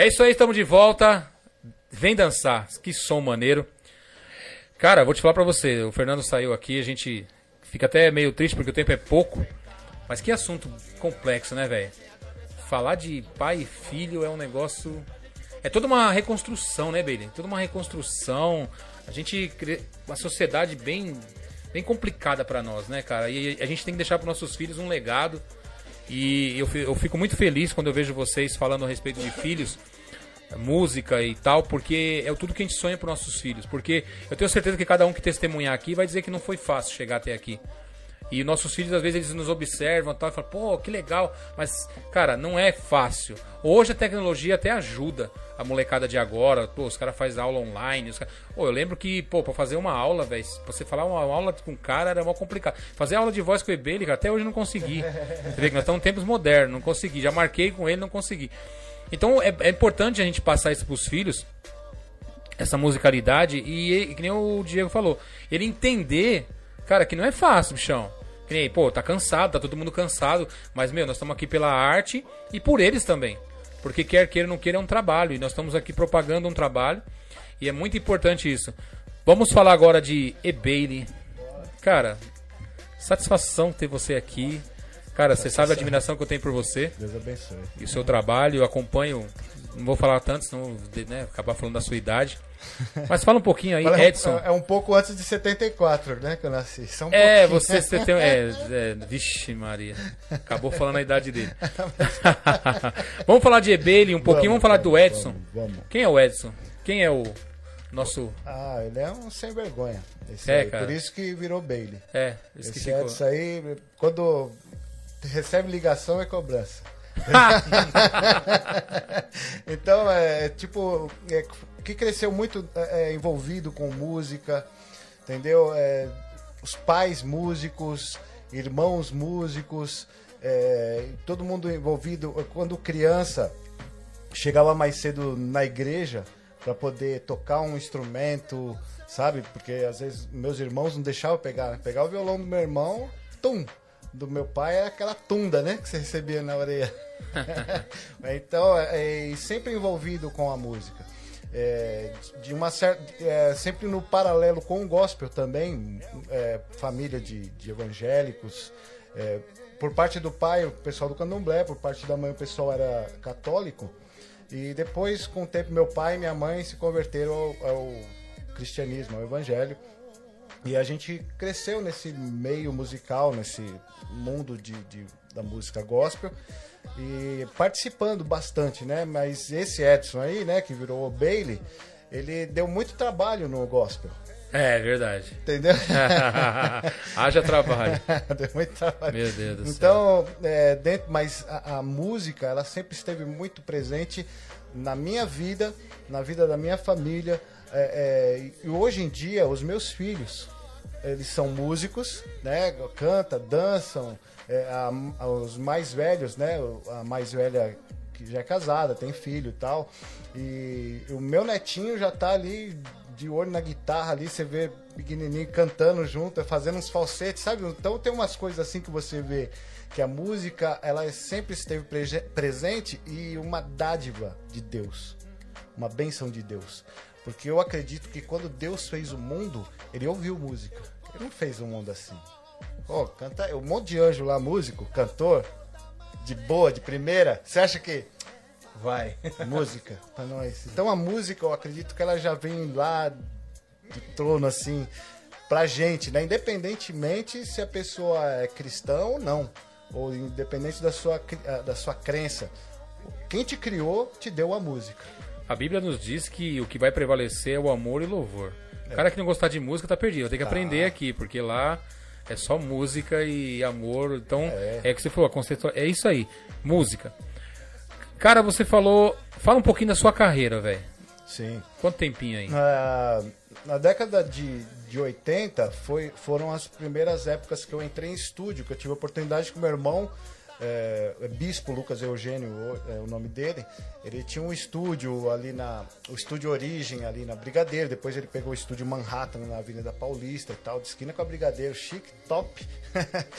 É isso aí, estamos de volta. Vem dançar. Que som maneiro. Cara, vou te falar pra você. O Fernando saiu aqui, a gente fica até meio triste porque o tempo é pouco. Mas que assunto complexo, né, velho? Falar de pai e filho é um negócio. É toda uma reconstrução, né, Bailey? Toda uma reconstrução. A gente. Uma sociedade bem. Bem complicada pra nós, né, cara? E a gente tem que deixar pros nossos filhos um legado. E eu, eu fico muito feliz quando eu vejo vocês falando a respeito de filhos, música e tal, porque é tudo que a gente sonha para nossos filhos. Porque eu tenho certeza que cada um que testemunhar aqui vai dizer que não foi fácil chegar até aqui. E nossos filhos, às vezes, eles nos observam e tal, e falam, pô, que legal. Mas, cara, não é fácil. Hoje a tecnologia até ajuda a molecada de agora. Pô, os caras fazem aula online. Os cara... Pô, eu lembro que, pô, pra fazer uma aula, velho, pra você falar uma aula com um cara era mó complicado. Fazer aula de voz com o Ebele, cara, até hoje eu não consegui. Você vê que nós estamos em tempos modernos, não consegui. Já marquei com ele, não consegui. Então é, é importante a gente passar isso pros filhos, essa musicalidade, e, e que nem o Diego falou, ele entender, cara, que não é fácil, bichão. Que nem, pô, tá cansado, tá todo mundo cansado, mas, meu, nós estamos aqui pela arte e por eles também. Porque quer queira ou não queira é um trabalho, e nós estamos aqui propagando um trabalho, e é muito importante isso. Vamos falar agora de E-Bailey. Cara, satisfação ter você aqui. Cara, você sabe a admiração que eu tenho por você Deus abençoe. e o seu trabalho. Eu acompanho, não vou falar tanto, senão né, acabar falando da sua idade. Mas fala um pouquinho aí, Fala, é um- Edson. É um pouco antes de 74, né? Que eu nasci. Só um É, pouquinho. você, você tem. É, é, vixe, Maria. Acabou falando a idade dele. vamos falar de Ebele um pouquinho, vamos, falar do Edson. Vamos, vamos. Quem é o Edson? Quem é o nosso. Ah, ele é um sem vergonha. Esse É, aí. cara. Por isso que virou Bailey. É, esse que Esse ficou. Edson aí, quando recebe ligação é cobrança. então, é tipo, é, que cresceu muito é, é, envolvido com música, entendeu? É, os pais músicos, irmãos músicos, é, todo mundo envolvido. Quando criança, chegava mais cedo na igreja para poder tocar um instrumento, sabe? Porque às vezes meus irmãos não deixavam pegar. Pegar o violão do meu irmão, tum! Do meu pai é aquela tunda, né? Que você recebia na orelha. então, é, e sempre envolvido com a música. É, de uma certa, é, sempre no paralelo com o gospel também, é, família de, de evangélicos. é, por parte do pai, o pessoal do candomblé, por parte da mãe, o pessoal era católico. E depois, com o tempo, meu pai e minha mãe se converteram ao, ao cristianismo, ao evangelho. E a gente cresceu nesse meio musical, nesse mundo de, de- da música gospel e participando bastante, né? Mas esse Edson aí, né, que virou o Bailey, ele deu muito trabalho no gospel, É, verdade. entendeu? Haja trabalho. deu muito trabalho. Meu Deus do céu. Então, é, dentro, mas a, a música, ela sempre esteve muito presente na minha vida, na vida da minha família. É, é, e hoje em dia, os meus filhos, eles são músicos, né? Canta, dançam. é, a- os mais velhos, né? A mais velha que já é casada, tem filho e tal. E o meu netinho já tá ali de olho na guitarra ali, você vê pequenininho cantando junto, fazendo uns falsetes, sabe? Então tem umas coisas assim que você vê que a música, ela sempre esteve presente e uma dádiva de Deus, uma bênção de Deus. Porque eu acredito que quando Deus fez o mundo, ele ouviu música. Ele não fez um mundo assim. Ó, canta, um monte de anjo lá, músico, cantor, de boa, de primeira. Você acha que vai música pra nós? Então a música, eu acredito que ela já vem lá de trono assim pra gente, né? Independentemente se a pessoa é cristã ou não, ou independente da sua ah, da sua crença. Quem te criou te deu a música. A Bíblia nos diz que o que vai prevalecer é o amor e o louvor. O cara que não gostar de música tá perdido. Tem que aprender aqui, porque lá é só música e amor. Então, é, É. que você falou, a conceito... é isso aí. Música. Cara, você falou. Fala um pouquinho da sua carreira, velho. Sim. Quanto tempinho aí? Na, na década de, de 80 foi, foram as primeiras épocas que eu entrei em estúdio, que eu tive a oportunidade com meu irmão, é, é Bispo Lucas Eugênio, o- é o nome dele. Ele tinha um estúdio ali na. O estúdio Origem ali na Brigadeiro, depois ele pegou o estúdio Manhattan na Avenida Paulista e tal, de esquina com a Brigadeiro, chique, top.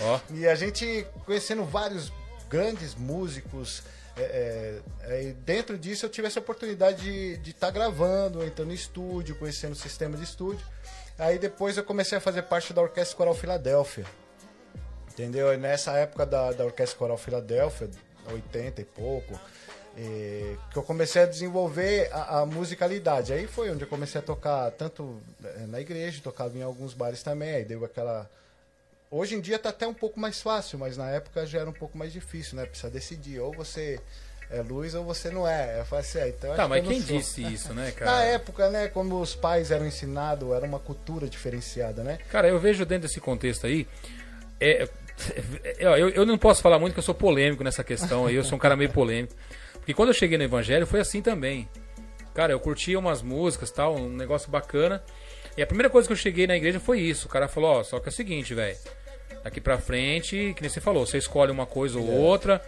Ó. E a gente conhecendo vários grandes músicos, é, é, é, dentro disso eu tive essa oportunidade de estar tá gravando, entrando no estúdio, conhecendo o sistema de estúdio. Aí depois eu comecei a fazer parte da Orquestra Coral Filadélfia. Entendeu? E nessa época da, da Orquestra Coral Filadélfia, 80 e pouco, e, que eu comecei a desenvolver a, a, musicalidade. Aí foi onde eu comecei a tocar tanto eh, na igreja, tocava em alguns bares também, aí deu aquela. Hoje em dia tá até um pouco mais fácil, mas na época já era um pouco mais difícil, né? Precisa decidir, ou você é luz ou você não é. Eu falei assim, ah, então Tá, mas que quem disse isso, né, cara? Na época, né, como os pais eram ensinados, era uma cultura diferenciada, né? Cara, eu vejo dentro desse contexto aí, é, eu, eu não posso falar muito que eu sou polêmico nessa questão aí, eu sou um cara meio polêmico. Porque quando eu cheguei no Evangelho foi assim também. Cara, eu curtia umas músicas tal, um negócio bacana. E a primeira coisa que eu cheguei na igreja foi isso. O cara falou, ó, só que é o seguinte, velho. Daqui pra frente, que nem você falou, você escolhe uma coisa ou é. outra.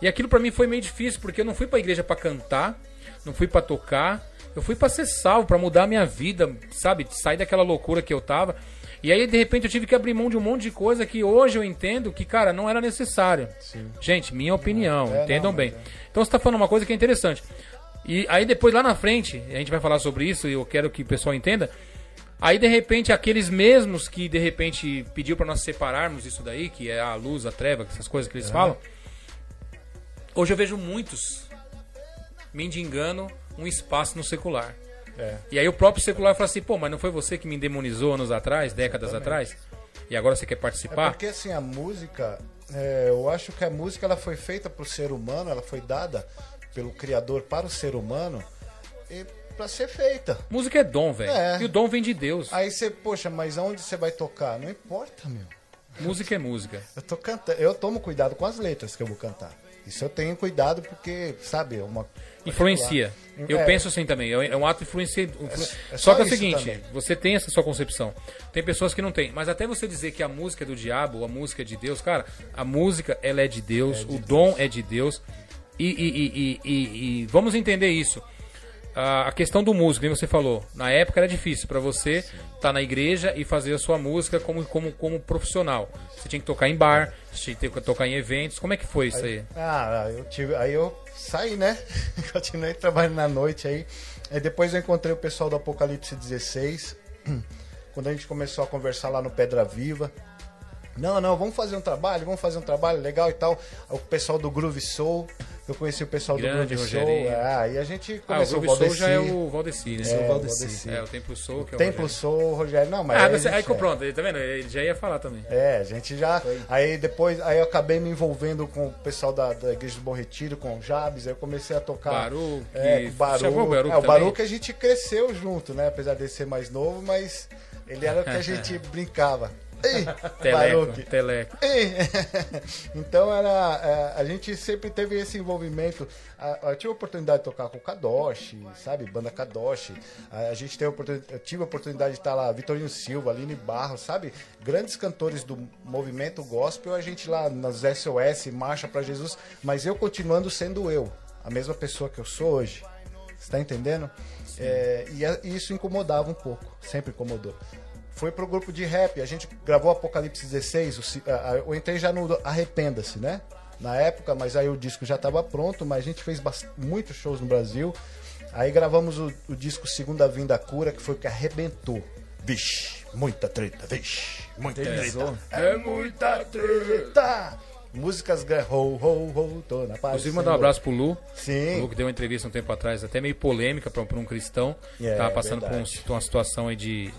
E aquilo para mim foi meio difícil, porque eu não fui pra igreja para cantar, não fui para tocar, eu fui para ser salvo, para mudar a minha vida, sabe? Sair daquela loucura que eu tava. E aí, de repente, eu tive que abrir mão de um monte de coisa que hoje eu entendo que, cara, não era necessário. Sim. Gente, minha opinião, é, entendam não, bem. É. Então você está falando uma coisa que é interessante. E aí depois lá na frente, a gente vai falar sobre isso e eu quero que o pessoal entenda. Aí de repente aqueles mesmos que de repente pediu para nós separarmos isso daí, que é a luz, a treva, essas coisas que eles falam. Hoje eu vejo muitos mendigando um espaço no secular. É. E aí o próprio secular fala assim, pô, mas não foi você que me demonizou anos atrás, décadas Exatamente. atrás? E agora você quer participar? É porque assim, a música, é, eu acho que a música ela foi feita para o ser humano, ela foi dada pelo Criador para o ser humano e para ser feita. Música é dom, velho. É. E o dom vem de Deus. Aí você, poxa, mas aonde você vai tocar? Não importa, meu. Música é música. Eu tô cantando, eu tomo cuidado com as letras que eu vou cantar. Isso eu tenho cuidado porque, sabe, é uma influencia. Eu é. penso assim também, é, é um ato influencia. É, é só, só que é o seguinte, também. você tem essa sua concepção. Tem pessoas que não têm. Mas até você dizer que a música é do diabo, a música é de Deus, cara, a música ela é de Deus, é de o Deus. dom é de Deus. E, e, e, e, vamos entender isso. A, questão do músico, como você falou, na época era difícil para você estar tá na igreja e fazer a sua música como, como, como profissional. Você tinha que tocar em bar, você tinha que tocar em eventos. Como é que foi isso aí? Ah, eu tive, aí eu saí, né? Continuei trabalhando na noite aí. aí. Depois eu encontrei o pessoal do Apocalipse 16. Quando a gente começou a conversar lá no Pedra Viva. Não, não, vamos fazer um trabalho, vamos fazer um trabalho legal e tal. O pessoal do Groove Soul, eu conheci o pessoal Grande, do Groove Soul. Ah, e a gente começou ah, o Groove Soul já é o Valdeci, né? É, o Valdeci. É, o Templo Soul que é o Templo Soul, Rogério. Não, mas ah, aí, aí pronto, tá vendo? Ele já ia falar também. É, a gente já. Foi. Aí depois, aí eu acabei me envolvendo com o pessoal da, da Igreja do Bom Retiro, com o Jabes, aí eu comecei a tocar. Baru, é, Baru. O Baru, é, o Baru que a gente cresceu junto, né? Apesar de ser mais novo, mas ele era o que a gente brincava. Teleco, teleco. então era, é, a gente sempre teve esse envolvimento. Eu tive a oportunidade de tocar com o Kadoshi, sabe? Banda Kadoshi. A gente teve a oportunidade, tive a oportunidade de estar lá, Vitorino Silva, Aline Barros, sabe? Grandes cantores do movimento gospel, a gente lá nas SOS, Marcha para Jesus, mas eu continuando sendo eu, a mesma pessoa que eu sou hoje. Você tá entendendo? É, e isso incomodava um pouco, sempre incomodou foi pro grupo de rap. A gente gravou Apocalipse 16. eu entrei já no Arrependa-se, né? Na época, mas aí o disco já estava pronto, mas a gente fez muitos shows no Brasil. Aí gravamos o, o disco Segunda Vinda Cura, que foi o que arrebentou. Vixe, muita treta, vixe, muita treta. É muita treta! Músicas ho, ho, ho, tô na paz. Inclusive, mandar um abraço pro Lu. Sim. O Lu que deu uma entrevista um tempo atrás, até meio polêmica para um cristão. É, Tava passando por, um, por, uma situação aí de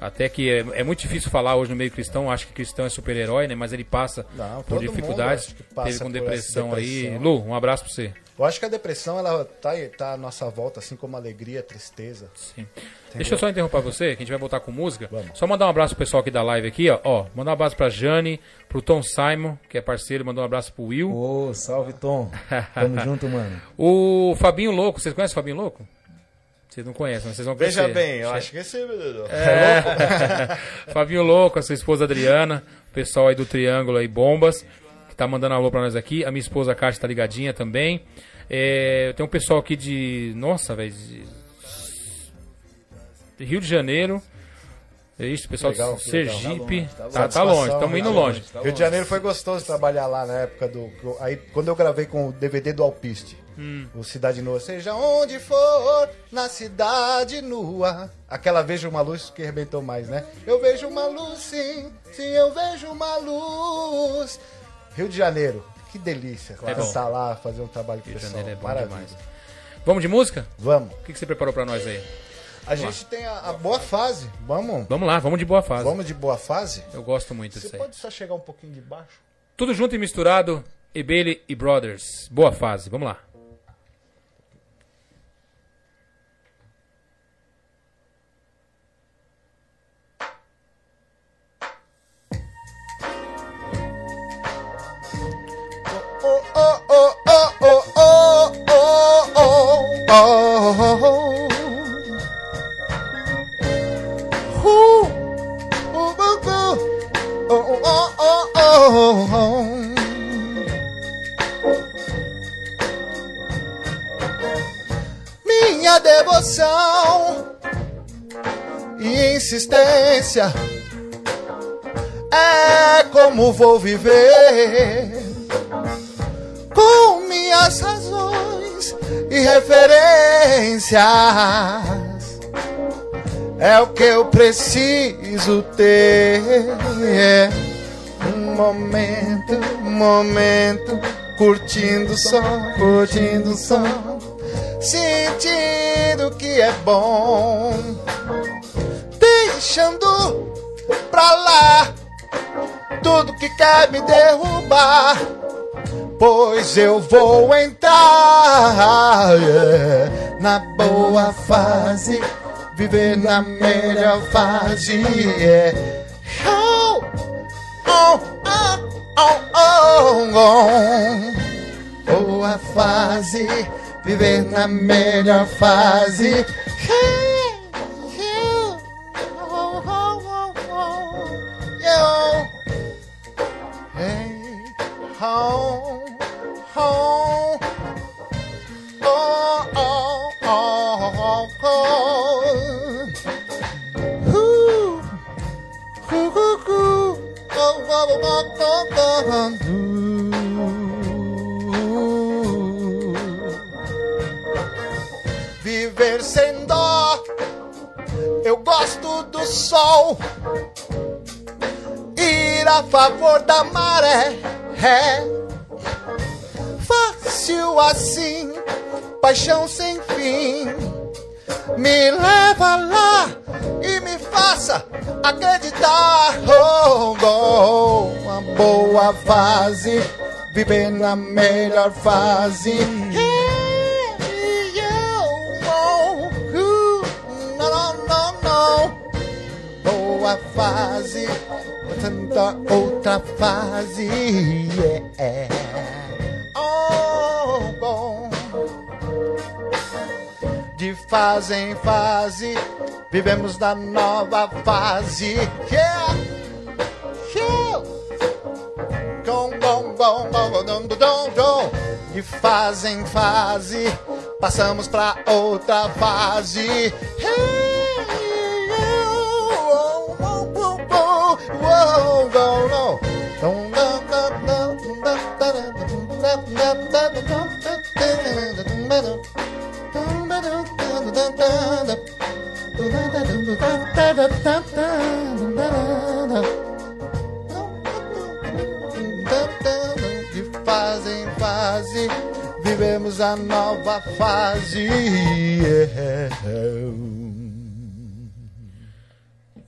até que é, é, muito difícil falar hoje no meio cristão, acho que cristão é super-herói, né? Mas ele passa Não, por dificuldades, passa teve com depressão, depressão, aí. Lu, um abraço pra você. Eu acho que a depressão, ela tá, tá à nossa volta, assim como a alegria, a tristeza. Sim. Deixa eu só interromper você, que a gente vai voltar com música. Vamos. Só mandar um abraço pro pessoal aqui da live aqui, ó. ó mandar um abraço pra Jane, pro Tom Simon, que é parceiro, mandou um abraço pro Will. Ô, salve Tom. Tamo junto, mano. O Fabinho Louco, vocês conhecem o Fabinho Louco? Vocês não conhecem, mas vocês vão conhecer. Veja bem, eu acho que esse é, é. Fabinho Louco, a sua esposa Adriana, o pessoal aí do Triângulo aí, Bombas, que tá mandando alô pra nós aqui. A minha esposa Kátia tá ligadinha também. É, tem um pessoal aqui de. Nossa, velho. De Rio de Janeiro. É isso, pessoal Legal, do legal. Sergipe. Tá longe, Tá, tá longe. estamos indo longe. Rio de Janeiro foi gostoso trabalhar lá na época do. Aí, quando eu gravei com o DVD do Alpiste, Hum. o Cidade Nua, seja onde for, na cidade nua. Aquela Vejo uma Luz que arrebentou mais, né? Eu vejo uma luz, sim, sim, eu vejo uma luz. Rio de Janeiro, que delícia. É. Cantar lá, fazer um trabalho com o Rio de pessoal. Janeiro é bom Maravilha. demais. Vamos de música? Vamos. O que, que você preparou pra nós aí? A gente tem a, a boa fase. Vamos. Vamos lá, vamos de boa fase. Vamos de boa fase? Eu gosto muito Você disso aí. pode só chegar um pouquinho de baixo? Tudo junto e misturado, Ebele e Brothers. Boa fase, vamos lá. E insistência é como vou viver com minhas razões e referências. É o que eu preciso ter. Um momento, um momento, curtindo o som, curtindo o som, sentindo que é bom, deixando pra lá tudo que quer me derrubar pois eu vou entrar yeah, na boa fase, viver na melhor fase. yeah. Oh, oh, oh, oh, oh, oh. Boa fase, viver na melhor fase. Hey, gosto do sol ir a favor da maré. É fácil assim, paixão sem fim. Me leva lá e me faça acreditar. Oh, oh, uma boa fase, viver na melhor fase. Não boa fase, tanta outra fase. Yeah. Oh, bom. De fase em fase, vivemos da nova fase. Yeah. Yeah. Gom, gom, gom, dom, dom, dom. De fase em fase, passamos pra outra fase. Hey, De fase em fase, vivemos a nova fase.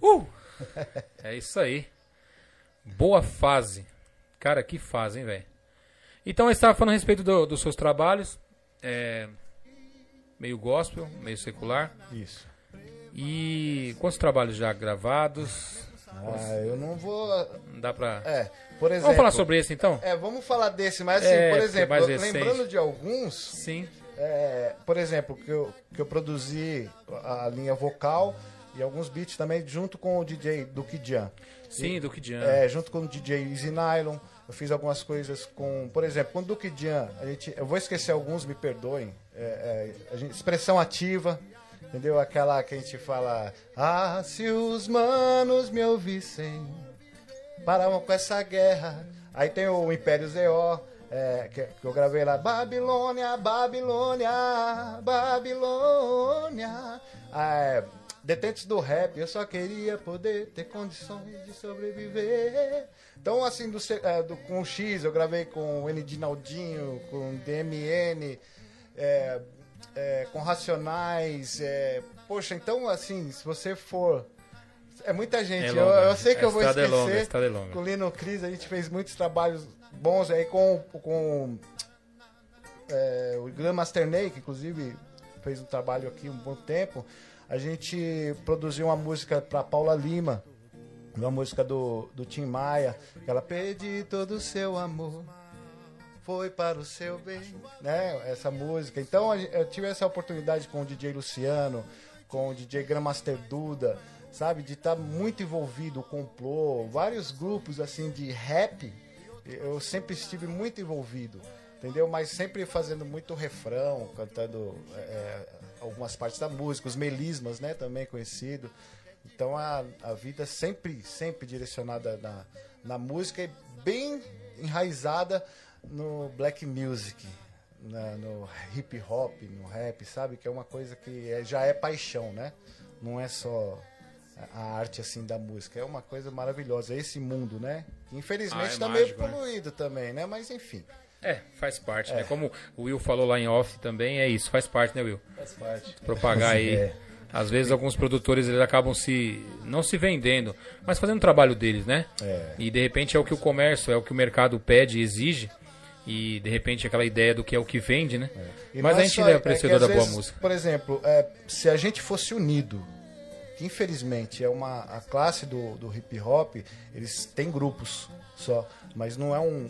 Uh! É isso aí. Boa fase. Cara, que fase, hein, velho? Então, eu estava falando a respeito do- dos seus trabalhos. É, meio gospel, meio secular. Isso. E quantos trabalhos já gravados? Ah, eu não vou. Não dá pra. É, por exemplo. Vamos falar sobre esse então? É, vamos falar desse, mas assim, É, por é exemplo, recente. lembrando de alguns, Sim. é, por exemplo, que eu, que eu produzi a, linha vocal e alguns beats também junto com o DJ Duke Jan. Sim, do que Diana. É, junto com o DJ Easy Nylon. Eu fiz algumas coisas com, por exemplo, com o Duke Jan, a gente, eu vou esquecer alguns, me perdoem. É, é, a gente- expressão ativa, Entendeu? Aquela que a gente fala. Ah, se os manos me ouvissem, paravam com essa guerra. Aí tem o Império Zeó, é, que, que eu gravei lá. Babilônia, Babilônia, Babilônia. Ah, é, Detentes do rap, eu só queria poder ter condições de sobreviver. Então, assim, do, é, do, com o X, eu gravei com o N. Dinaldinho, com o DMN. É, é, com Racionais. É, poxa, então assim, se você for. É muita gente. É eu, eu sei que eu vou é esquecer. é longa. Com o Lino Cris, a gente fez muitos trabalhos bons aí com, com é, o Glam Masterney, que inclusive fez um trabalho aqui um bom tempo. A gente produziu uma música para Paula Lima, uma música do, do Tim Maia, que ela pede todo o seu amor foi para o seu bem, né? Essa música. Então eu tive essa oportunidade com o DJ Luciano, com o DJ Grandmaster Duda, sabe? De estar tá muito envolvido, complô, vários grupos assim de rap. Eu sempre estive muito envolvido, entendeu? Mas sempre fazendo muito refrão, cantando é, algumas partes da música, os melismas, né? Também conhecido. Então a, a vida sempre, sempre direcionada na, na música e bem enraizada no black music, na, no hip hop, no rap, sabe? Que é uma coisa que é, já é paixão, né? Não é só a arte assim da música, é uma coisa maravilhosa. Esse mundo, né? Que infelizmente Ah, é está mágico, meio né? poluído também, né? Mas enfim. É, faz parte, né? Como o Will falou lá em off também, é isso, faz parte, né, Will? Faz parte. Propagar aí. É. Às vezes alguns produtores eles acabam se não se vendendo, mas fazendo o trabalho deles, né? É. E de repente é o que o comércio, é o que o mercado pede e exige. E de repente aquela ideia do que é o que vende, né? E Mas a é gente é apreciador da boa vezes, música. Por exemplo, é, se a gente fosse unido, que infelizmente é uma a classe do, do hip hop, eles têm grupos só, mas não é um,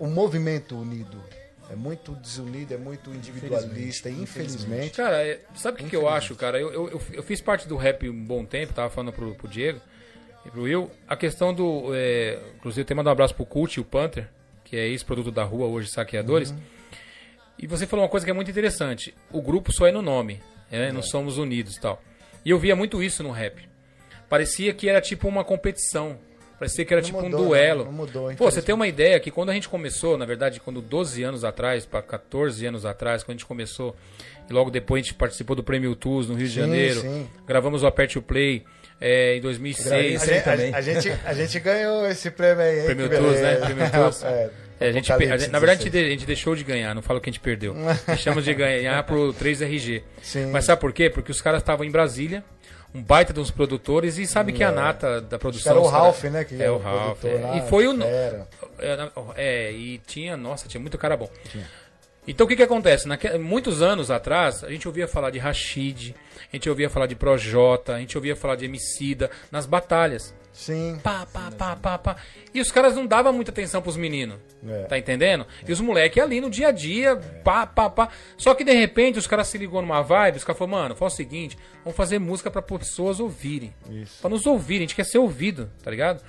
um movimento unido. É muito desunido, é muito individualista, infelizmente. Cara, é- sabe o que, que eu acho, cara? Eu, eu, eu- eu fiz parte do rap um bom tempo, tava falando pro, pro Diego e pro Will. A questão do. É, inclusive, tem mandar um abraço pro Cult, o Panther, que é ex-produto da rua, hoje saqueadores. E você falou uma coisa que é muito interessante. O grupo só é no nome, né? não somos unidos e tal. E eu via muito isso no rap. Parecia que era tipo uma competição. Parecia que era Não tipo mudou, um duelo. não, não mudou, Pô, você tem uma ideia que quando a gente começou, na verdade, quando 12 anos atrás, para 14 anos atrás, quando a gente começou, e logo depois a gente participou do Prêmio Tools no Rio de Sim, Janeiro, sim. gravamos o Aperte o Play é, em A 2006. Sim, gente, também. a, a gente, a gente ganhou esse prêmio aí. hein? Prêmio Tools, né? Prêmio Tools. É, É, a gente, a gente- na verdade, a gente, 16. de- a gente deixou de ganhar, não falo que a gente perdeu. Deixamos de ganhar pro 3RG. Sim. Mas sabe por quê? Porque os caras estavam em Brasília, um baita dos produtores, e sabe que a nata da produção. Era o Ralph, né? Que É era o Ralph. é. lá, E foi o. fera. É, É, e tinha, nossa, tinha muito cara bom. Então o que que acontece? Naque, muitos anos atrás, a gente ouvia falar de Rashid, a gente ouvia falar de Projota, a gente ouvia falar de Emicida nas batalhas. Sim. Pá, pá, pá, pá, pá. E os caras não davam muita atenção pros meninos. É. Tá entendendo? E os moleques ali no dia a dia, pá, pá, pá. Só que de repente os caras se ligou numa vibe, os caras falaram, mano, faz o seguinte, vamos fazer música pra pessoas ouvirem. Isso. Pra nos ouvirem, a gente quer ser ouvido, tá ligado?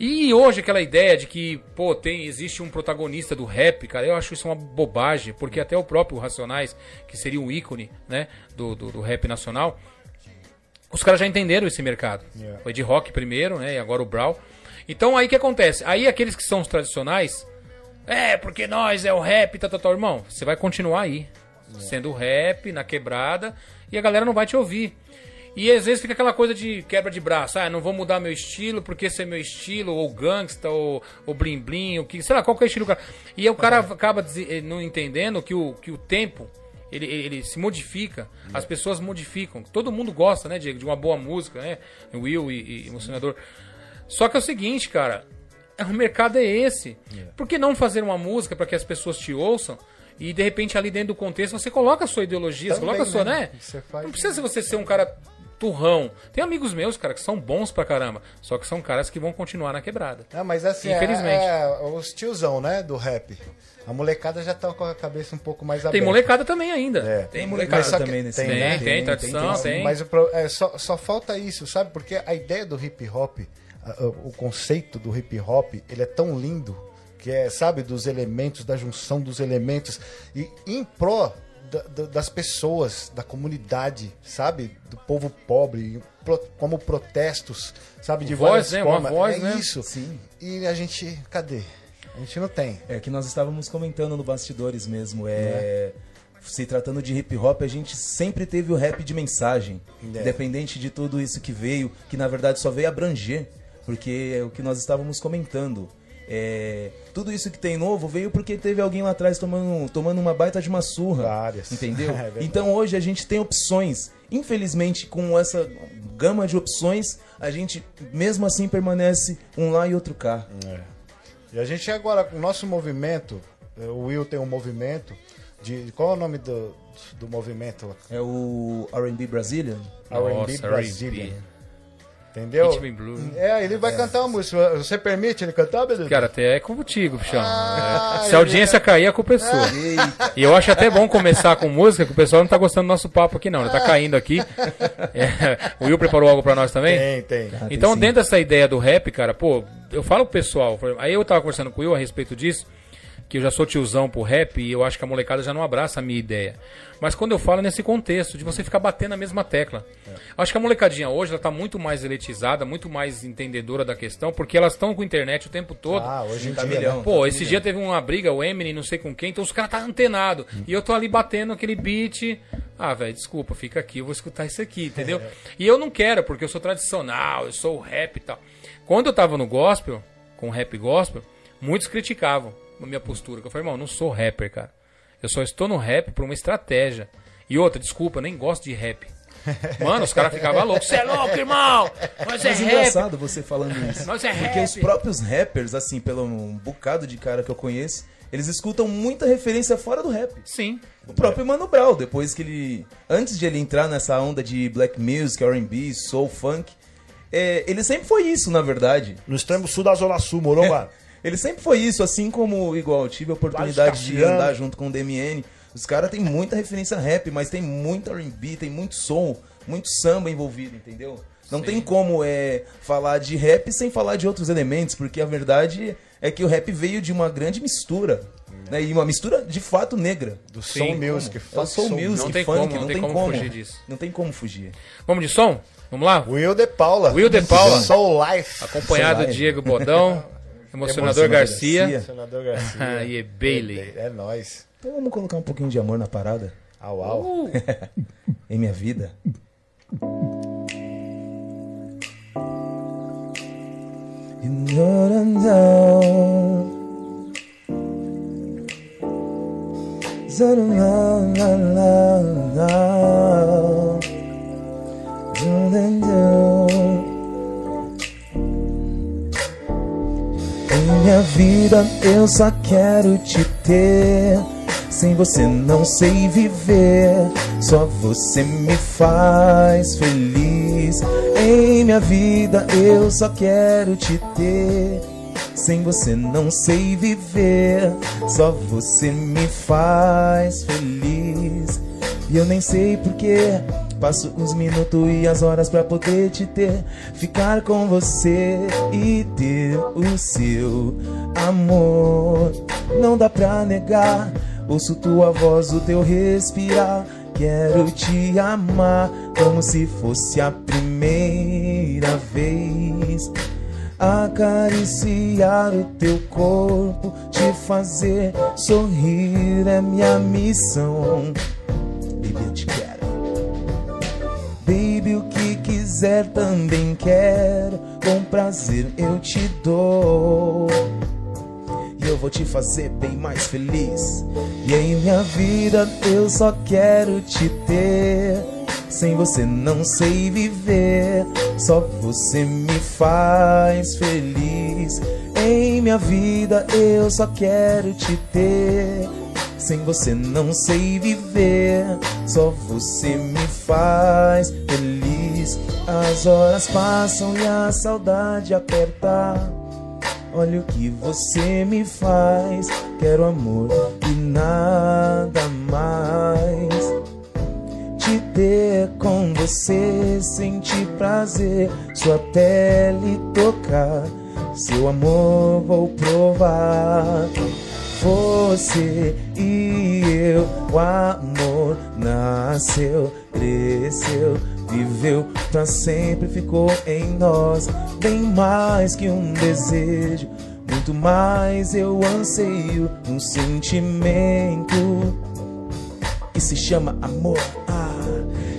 E hoje aquela ideia de que, pô, tem, existe um protagonista do rap, cara, eu acho isso uma bobagem, porque até o próprio Racionais, que seria um ícone, né, do, do, do rap nacional, os caras já entenderam esse mercado. Yeah. Foi de rock primeiro, né, e agora o Brawl. Então aí o que acontece? Aí aqueles que são os tradicionais, é, porque nós é o rap, tá, tá, tá, irmão, você vai continuar aí, sendo rap, na quebrada, e a galera não vai te ouvir. E às vezes fica aquela coisa de quebra de braço. Ah, não vou mudar meu estilo porque esse é meu estilo, ou gangsta, ou, ou blim blim, ou que, sei lá, qual que é o estilo do cara. E aí o cara acaba dese- eh, não entendendo que o, que o tempo ele, ele, se modifica, as pessoas modificam. Todo mundo gosta, né, Diego, de uma boa música, né? Will e, e o senador. Só que é o seguinte, cara, o mercado é esse. Por que não fazer uma música para que as pessoas te ouçam? E de repente ali dentro do contexto você coloca a sua ideologia, você Também, coloca a sua, né? né? Você faz- Não precisa você ser um cara turrão. Tem amigos meus, cara, que são bons pra caramba. Só que são caras que vão continuar na quebrada. Ah, mas assim, Infelizmente. É, é os tiozão, né, do rap. A molecada já tá com a cabeça um pouco mais aberta. Tem molecada também ainda. É. Tem molecada também nesse tem, Tem, né? tem, tradição, tem. Mas o é, só, só falta isso, sabe? Porque a ideia do hip hop, a- o conceito do hip hop, ele é tão lindo que é, sabe, dos elementos, da junção dos elementos e em pró da- da- das pessoas, da comunidade, sabe? Do povo pobre, pro- como protestos, sabe? De Voz, várias né? Uma formas. voz, é né? isso. Sim. E a gente, cadê? A gente não tem. É que nós estávamos comentando no bastidores mesmo. É. Se tratando de hip hop, a gente sempre teve o rap de mensagem. É. Independente de tudo isso que veio, que na verdade só veio abranger. Porque é o que nós estávamos comentando. É, tudo isso que tem novo veio porque teve alguém lá atrás tomando, tomando uma baita de uma surra. Várias. Entendeu? É então hoje a gente tem opções. Infelizmente, com essa gama de opções, a gente mesmo assim permanece um lá e outro cá. E a gente agora, com o nosso movimento, eh, o Will tem um movimento de. Qual é o nome do, do movimento? É o R&B Brazilian. R&B Brazilian. Entendeu? Rhythm and blues. É, ele vai cantar uma música. Você permite ele cantar, beleza? Cara, até é contigo, bichão. Ah, É. Se a audiência cair, a culpa é sua. E eu acho até bom começar com música, que o pessoal não tá gostando do nosso papo aqui, não. Ele tá caindo aqui. É, o Will preparou algo pra nós também? Tem, tem. Ah, tem Então, sim. dentro dessa ideia do rap, cara, pô, eu falo pro pessoal, aí eu tava conversando com o Will a respeito disso, que eu já sou tiozão pro rap e eu acho que a molecada já não abraça a minha ideia. Mas quando eu falo nesse contexto, de você ficar batendo na mesma tecla. Acho que a molecadinha hoje, ela tá muito mais elitizada, muito mais entendedora da questão, porque elas estão com internet o tempo todo. Ah, hoje Tá dia. milhão. né? Pô, esse dia teve uma briga, o Eminem, não sei com quem, então os caras tá antenado. E eu tô ali batendo aquele beat. Ah, velho, desculpa, fica aqui, eu vou escutar isso aqui, entendeu? E eu não quero, porque eu sou tradicional, eu sou o rap e tal. Quando eu tava no gospel, com rap gospel, muitos criticavam a minha postura. Que eu falei, irmão, eu não sou rapper, cara. Eu só estou no rap por uma estratégia. E outra, desculpa, eu nem gosto de rap. Mano, os caras ficavam loucos. Você é louco, irmão! Nós é Mas é rap! engraçado você falando isso. Nós é Porque rap! os próprios rappers, assim, pelo um bocado de cara que eu conheço, eles escutam muita referência fora do rap. Sim. O próprio Mano Brown, depois que ele. Antes de ele entrar nessa onda de black music, RB, soul, funk, é, ele sempre foi isso, na verdade. No extremo sul da Zona Sul, morou, mano? Ele sempre foi isso, assim como, igual, eu tive a oportunidade de andar junto com o DMN. Os caras têm muita referência rap, mas tem muito R&B, tem muito som, muito samba envolvido, entendeu? Não tem como é, falar de rap sem falar de outros elementos, porque a verdade é que o rap veio de uma grande mistura. Né? E uma mistura de fato negra. Do Sim, Soul como? Music. É funk soul music, Não tem funk, como, não, tem como, fugir disso. Não tem como fugir. Vamos de som? Vamos lá? Will de Paula. Will de Paula. Soul Life. Acompanhado lá, Diego Bodão, Emocionador Emocionador Garcia Garcia. Senador Garcia. e Bailey. É nóis. Então vamos colocar um pouquinho de amor na parada. Au, au. Uh, em minha vida. Minha vida eu só quero te ter. Sem você não sei viver. Só você me faz feliz. Em minha vida eu só quero te ter. Sem você não sei viver. Só você me faz feliz. E eu nem sei porquê. Passo os minutos e as horas pra poder te ter. Ficar com você e ter o seu amor. Não dá pra negar. Ouço tua voz, o teu respirar. Quero te amar como se fosse a primeira vez. Acariciar o teu corpo, te fazer sorrir é minha missão. Baby, te quero. Baby, o que quiser também quero. Com prazer eu te dou. E eu vou te fazer bem mais feliz. E em minha vida eu só quero te ter. Sem você não sei viver. Só você me faz feliz. Em minha vida eu só quero te ter. Sem você não sei viver. Só você me faz feliz. As horas passam e a saudade aperta. Olha o que você me faz. Quero amor e nada mais. Te ter com você, sentir prazer, sua pele tocar. Seu amor vou provar. Você e viveu, o amor nasceu, cresceu, viveu pra sempre, ficou em nós, bem mais que um desejo, muito mais eu anseio, um sentimento que se chama amor. Ah,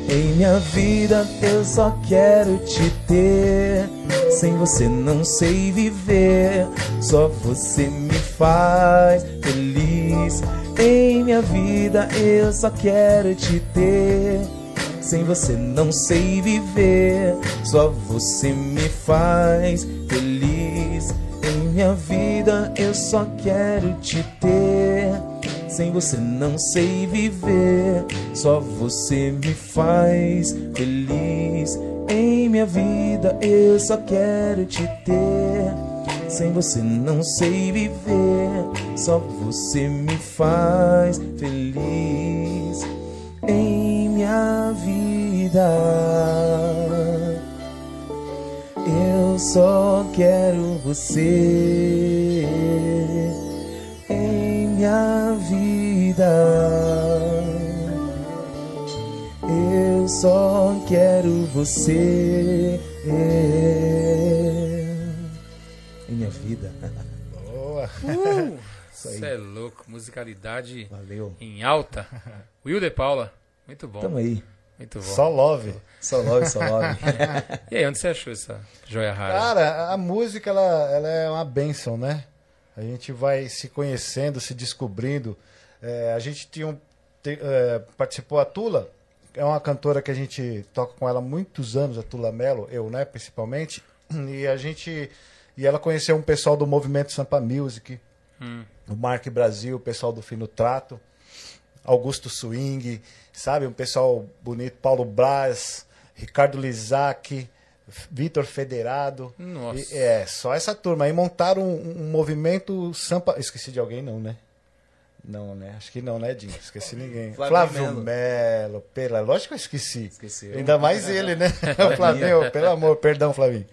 em minha vida eu só quero te ter. Sem você não sei viver, só você me faz feliz. Em minha vida eu só quero te ter. Sem você não sei viver, só você me faz feliz. Em minha vida eu só quero te ter. Sem você não sei viver, só você me faz feliz. Em minha vida eu só quero te ter. Sem você não sei viver, só você me faz feliz. Em minha vida eu só quero você em minha vida. Eu só quero você em minha vida. Boa. Você é louco, musicalidade Valeu. em alta. Will de Paula, muito bom. Tamo aí. Muito bom. Só love. Só love, só love. E aí, onde você achou essa joia rara? Cara, a música ela, ela é uma benção, né? A gente vai se conhecendo, se descobrindo. É, a gente tinha um, te- é, participou a Tula, é uma cantora que a gente toca com ela há muitos anos, a Tula Mello, eu, né, principalmente. E a gente e ela conheceu um pessoal do movimento Sampa Music, o Mark Brasil, o pessoal do Fino Trato. Augusto Swing, sabe? Um pessoal bonito, Paulo Braz, Ricardo Lizac, Vitor Federado. Nossa. E- é, só essa turma. Aí montaram um, um movimento Sampa. Esqueci de alguém, não, né? Não, né? Acho que não, né, Dinho? Esqueci ninguém. Flávio Flávio Melo. Pela... Lógico que eu esqueci. Esqueceu. Ainda mais ele, né? o Flavinho, pelo amor, perdão, Flavinho.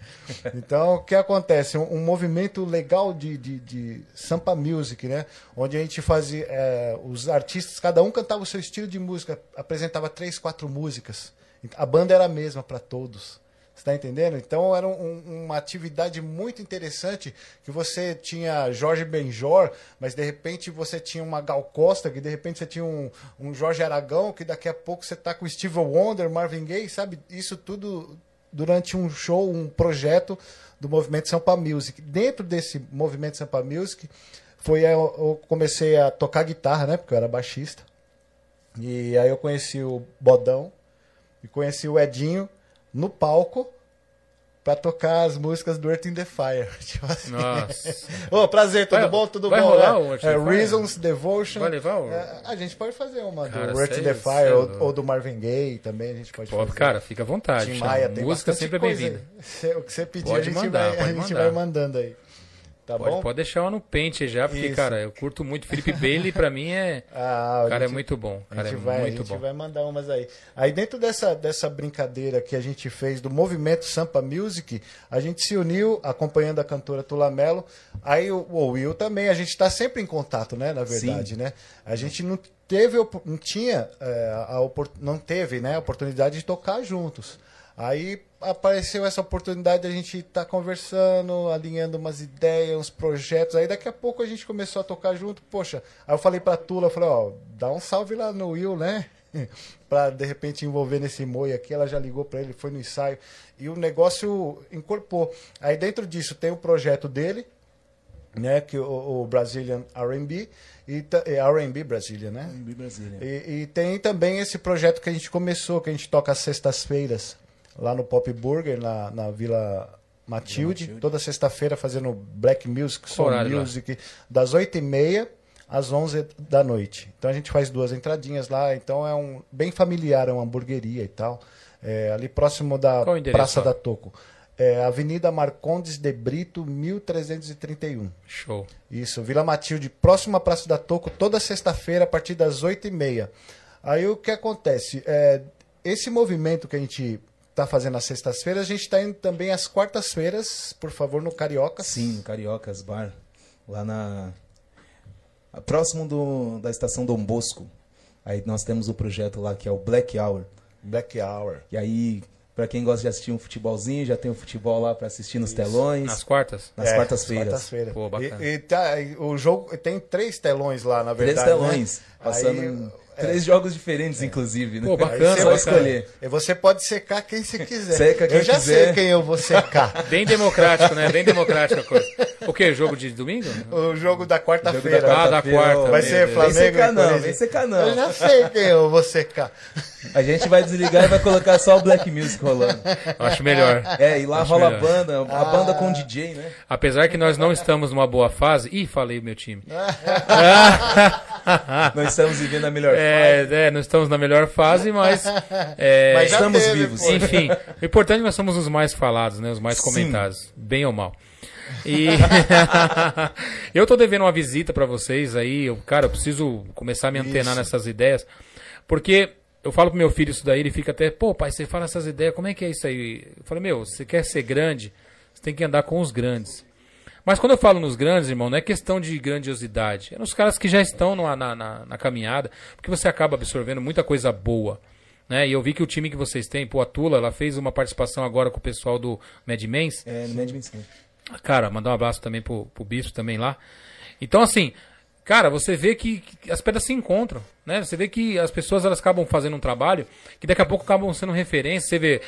Então, o que acontece? Um, um movimento legal de, de, de Sampa Music, né? Onde a gente fazia. é, os artistas, cada um cantava o seu estilo de música, apresentava três, quatro músicas. A banda era a mesma para todos. Você está entendendo? Então era um- uma atividade muito interessante que você tinha Jorge Benjor, mas de repente você tinha uma Gal Costa, que de repente você tinha um, um Jorge Aragão, que daqui a pouco você tá com Steve Wonder, Marvin Gaye, sabe? Isso tudo durante um show, um projeto do Movimento Sampa Music. Dentro desse Movimento Sampa Music, foi aí eu comecei a tocar guitarra, né? Porque eu era baixista. E aí eu conheci o Bodão e conheci o Edinho no palco pra tocar as músicas do Earth in the Fire. Tipo assim. Nossa. Ô, prazer, tudo Vai- bom? Tudo vai bom? rolar É, in é? Reasons, Devotion. Vai levar o- É, a gente pode fazer uma Cara, do Earth in the cê Fire é ou, ou do Marvin Gaye também, a gente pode Pô, fazer. cara, fica à vontade. Tim. Maia tem Música sempre é bem-vinda. O que você pedir, Pode a gente, mandar, vai, a gente vai mandando aí. Tá Pode, bom? pode deixar uma no pente já, porque, Isso. cara, eu curto muito. Felipe Bailey, pra mim, é. Ah, O a cara é gente- muito bom. O A cara é gente, vai, a gente bom. vai mandar umas aí. Aí dentro dessa, dessa brincadeira que a gente fez do movimento Sampa Music, a gente se uniu acompanhando a cantora Tula Mello. Aí o, o Will também, a gente está sempre em contato, né? Na verdade, né? A gente não teve, não tinha, é, a opor- não teve, né? A oportunidade de tocar juntos. Aí apareceu essa oportunidade de a gente estar conversando, alinhando umas ideias, uns projetos. Aí daqui a pouco a gente começou a tocar junto. Poxa, aí eu falei pra Tula, eu falei, ó, dá um salve lá no Will, né? pra de repente envolver nesse moi aqui. Ela já ligou pra ele, foi no ensaio. E o negócio incorporou. Aí dentro disso tem o projeto dele, né? Que o, o Brazilian R&B e é R&B Brasília, né? Brasília. E, e tem também esse projeto que a gente começou, que a gente toca às sextas-feiras, lá no Pop Burger, na, na Vila Matilde. Matilde. Toda sexta-feira fazendo black music, soul Horário lá? music, das 8h30 às 11 da noite. Então a gente faz duas entradinhas lá, então é um bem familiar, é uma hamburgueria e tal. É, ali próximo da Praça da Toco. É, Avenida Marcondes de Brito, 1331. Show. Isso, Vila Matilde, próxima Praça da Toco, toda sexta-feira, a partir das 8h30. Aí o que acontece? É, esse movimento que a gente está fazendo às sextas-feiras, a gente está indo também às quartas-feiras, por favor, no Carioca. Sim, no Cariocas Bar. Lá na. Próximo do, da estação Dom Bosco. Aí nós temos o projeto lá que é o Black Hour. Black Hour. E aí, pra quem gosta de assistir um futebolzinho, já tem um futebol lá pra assistir nos telões. Nas quartas? Nas É, quartas-feiras. quartas-feiras. Pô, bacana. E, e tá- o jogo tem três telões lá, na Três verdade. telões. né? Passando Aí, em é. três jogos diferentes, inclusive. Né? Pô, bacana, você escolher. E você pode secar quem você quiser. Seca quem eu já quiser. sei quem eu vou secar. Bem democrático, né? Bem democrática a coisa. O quê? Jogo de domingo? o jogo da quarta-feira. Ah, da quarta. Vai ser. Flamengo. Vem secar não, vem secar Eu não. já sei quem eu vou secar. A gente vai desligar e vai colocar só o Black Music rolando. Acho melhor. É, e lá Acho rola a melhor. banda, a banda com DJ, né? Apesar que nós não estamos numa boa fase. Ih, falei o meu time. Nós estamos vivendo a melhor fase. É, é, não estamos na melhor fase, mas. é, Mas estamos teve, vivos. pô. Enfim, o importante é que nós somos os mais falados, né? Os mais Sim. comentados, bem ou mal. E eu tô devendo uma visita pra vocês aí, eu, cara, eu preciso começar a me antenar Isso. nessas ideias, porque eu falo pro meu filho isso daí, ele fica até, pô, pai, você fala essas ideias, como é que é isso aí? Eu falei, meu, você quer ser grande, você tem que andar com os grandes. Mas quando eu falo nos grandes, irmão, não é questão de grandiosidade. É nos caras que já estão numa- na, na, na caminhada, porque você acaba absorvendo muita coisa boa. Né? E eu vi que o time que vocês têm, pô, a Tula, ela fez uma participação agora com o pessoal do Mad Men's. É, no Mad Men sim. Cara, mandar um abraço também pro, pro Bispo também lá. Então, assim, cara, você vê que, que as pedras se encontram, né? Você vê que as pessoas elas acabam fazendo um trabalho que daqui a pouco acabam sendo referência. Você vê,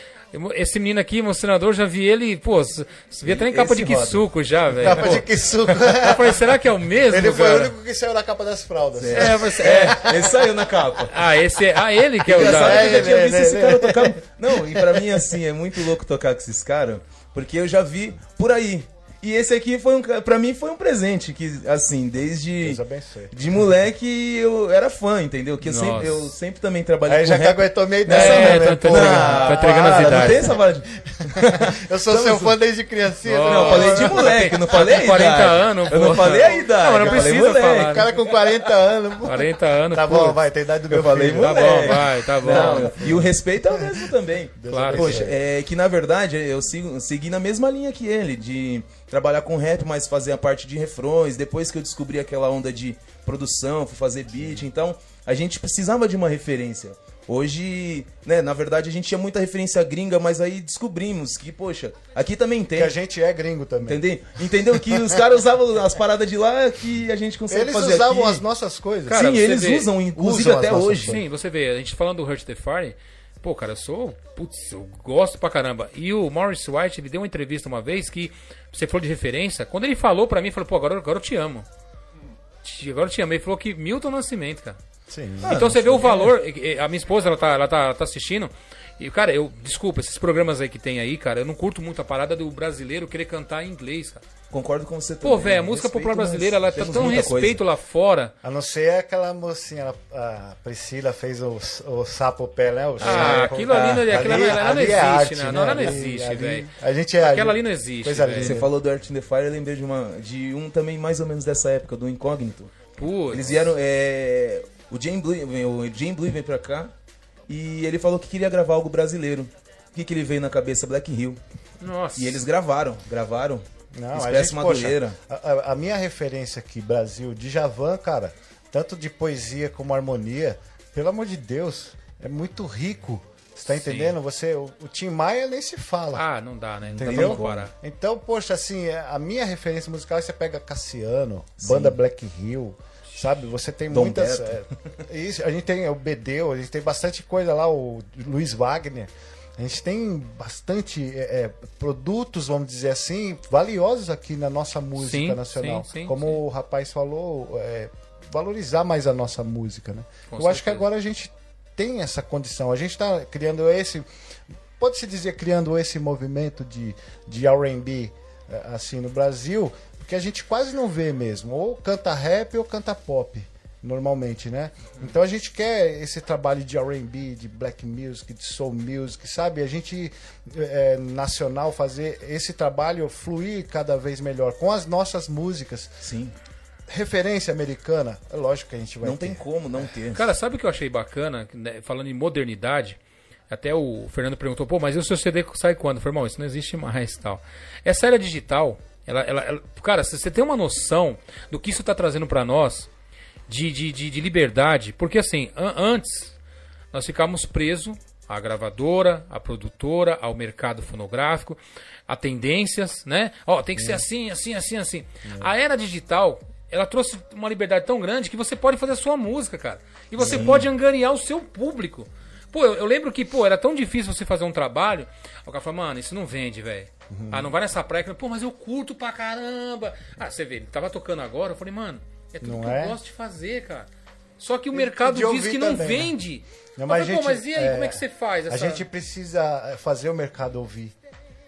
esse menino aqui, meu senador, já vi ele, pô, você vê até em capa Esse de quisuco já, velho. Capa Pô, de suco. Eu falei, será que é o mesmo, Ele foi o cara? único que saiu da capa das fraldas. É, você, é. Ele saiu na capa. Ah, esse é. Ah, ele que é o da. eu já É, tinha visto né, esse né. cara tocar. Não, e pra mim, assim, é muito louco tocar com esses caras, porque eu já vi por aí. E esse aqui foi um. Pra mim foi um presente, que, assim, desde. Deus abençoe. De moleque eu era fã, entendeu? Que eu Nossa. sempre, eu sempre também trabalhei Aí com já que rap. aguentou minha ideia, É, né? entregando- tá entregando as para, Não idades. tem essa vara. Eu sou seu fã desde criancinha. Não, né? Não, eu falei de moleque, não falei a tem 40 idade. anos, Eu não falei a idade. Não, mas não precisa falar. O cara com 40 anos. pô. 40 anos, Tá pô. bom, vai, tem idade do meu Eu falei filho. Tá bom, vai, tá bom. Não, e o respeito é o mesmo também. Claro. Poxa, é que na verdade eu sigo, segui na mesma linha que ele, de trabalhar com rap, mas fazer a parte de refrões. Depois que eu descobri aquela onda de produção, fui fazer beat, então a gente precisava de uma referência. Hoje, né, na verdade a gente tinha muita referência gringa, mas aí descobrimos que, poxa, aqui também tem. Que a gente é gringo também. Entendeu? Entendeu? Que os caras usavam as paradas de lá que a gente consegue Eles fazer usavam aqui. as nossas coisas. Cara, Sim, eles vê- usam, inclusive usam até hoje. Sim, você vê, a gente falando do Hurt the Fire, pô, cara, eu sou. Putz, eu gosto pra caramba. E o Morris White, ele deu uma entrevista uma vez que você falou de referência. Quando ele falou pra mim, falou, pô, agora, agora eu te amo. Agora eu te amo. Ele falou que Milton Nascimento, cara. Sim. então você vê o valor. A minha esposa, ela tá, ela tá, ela tá assistindo. E, cara, eu. Desculpa, esses programas aí que tem aí, cara, eu não curto muito a parada do brasileiro querer cantar em inglês, cara. Concordo com você Pô, também. velho, a música Respeito, popular brasileira, ela tá tão respeito coisa. lá fora. A não ser aquela mocinha, a Priscila fez o, o sapo pé, né? O Ah, aquilo ali, não- aquilo ali- ela não ali é existe, arte, né? Não, ela não Ali- existe, ali- velho. A gente é Aquela ali não existe, Coisa linda. Você falou do Earth in the Fire, eu lembrei de, uma, de um também mais ou menos dessa época, do Incógnito. Putz. Eles vieram. é, o Jane Blue, o Jane Blue vem pra cá e ele falou que queria gravar algo brasileiro. O que, que ele veio na cabeça? Black Hill. Nossa. E eles gravaram, gravaram. Não, a Expresso gente, Madureira. poxa, a, a- minha referência aqui, Brasil, de Javan, cara, tanto de poesia como harmonia, pelo amor de Deus, é muito rico. Você tá Sim. entendendo? Você, o, o Tim Maia nem se fala. Ah, não dá, né? Não dá pra Entendeu? Então, poxa, assim, a minha referência musical você pega Cassiano, banda Black Hill, sabe? Você tem Dom muitas. É, isso, a gente tem o Bedeu, a gente tem bastante coisa lá, o Luiz Wagner. A gente tem bastante é, é, produtos, vamos dizer assim, valiosos aqui na nossa música Sim, nacional. sim, sim, Como o rapaz falou, é, valorizar mais a nossa música, né? Com Eu acho que certeza. agora a gente tem essa condição. A gente está criando esse. Pode-se dizer, criando esse movimento de, de RB eh, assim no Brasil, porque a gente quase não vê mesmo. Ou canta rap ou canta pop, normalmente, né? Então a gente quer esse trabalho de RB, de black music, de soul music, sabe? A gente, eh, nacional, fazer esse trabalho fluir cada vez melhor com as nossas músicas. Sim. Referência americana, é lógico que a gente vai Não ter. tem como não ter. Cara, sabe o que eu achei bacana? né, Falando em modernidade, até o Fernando perguntou, pô, mas e o seu CD sai quando? Eu falei, irmão, isso não existe mais tal. Essa era digital, ela, ela, ela- cara, se você tem uma noção do que isso tá trazendo pra nós, de, de, de, de liberdade. Porque assim, an- antes nós ficávamos presos à gravadora, à produtora, ao mercado fonográfico, a tendências, né? Ó, tem que ser assim, assim, assim, assim. A era digital, ela trouxe uma liberdade tão grande que você pode fazer a sua música, cara. E você pode angariar o seu público. Pô, eu, eu lembro que, pô, era tão difícil você fazer um trabalho. O cara fala, mano, isso não vende, velho. Ah, não vai nessa praia. Pô, mas eu curto pra caramba. Ah, você vê, ele tava tocando agora. Eu falei, mano, é tudo Não que é? eu gosto de fazer, cara. Só que o mercado diz que não também, né? vende. Não, Eu mas, falei, pô, mas e aí, como é que você faz? A essa- gente precisa é, fazer o mercado ouvir.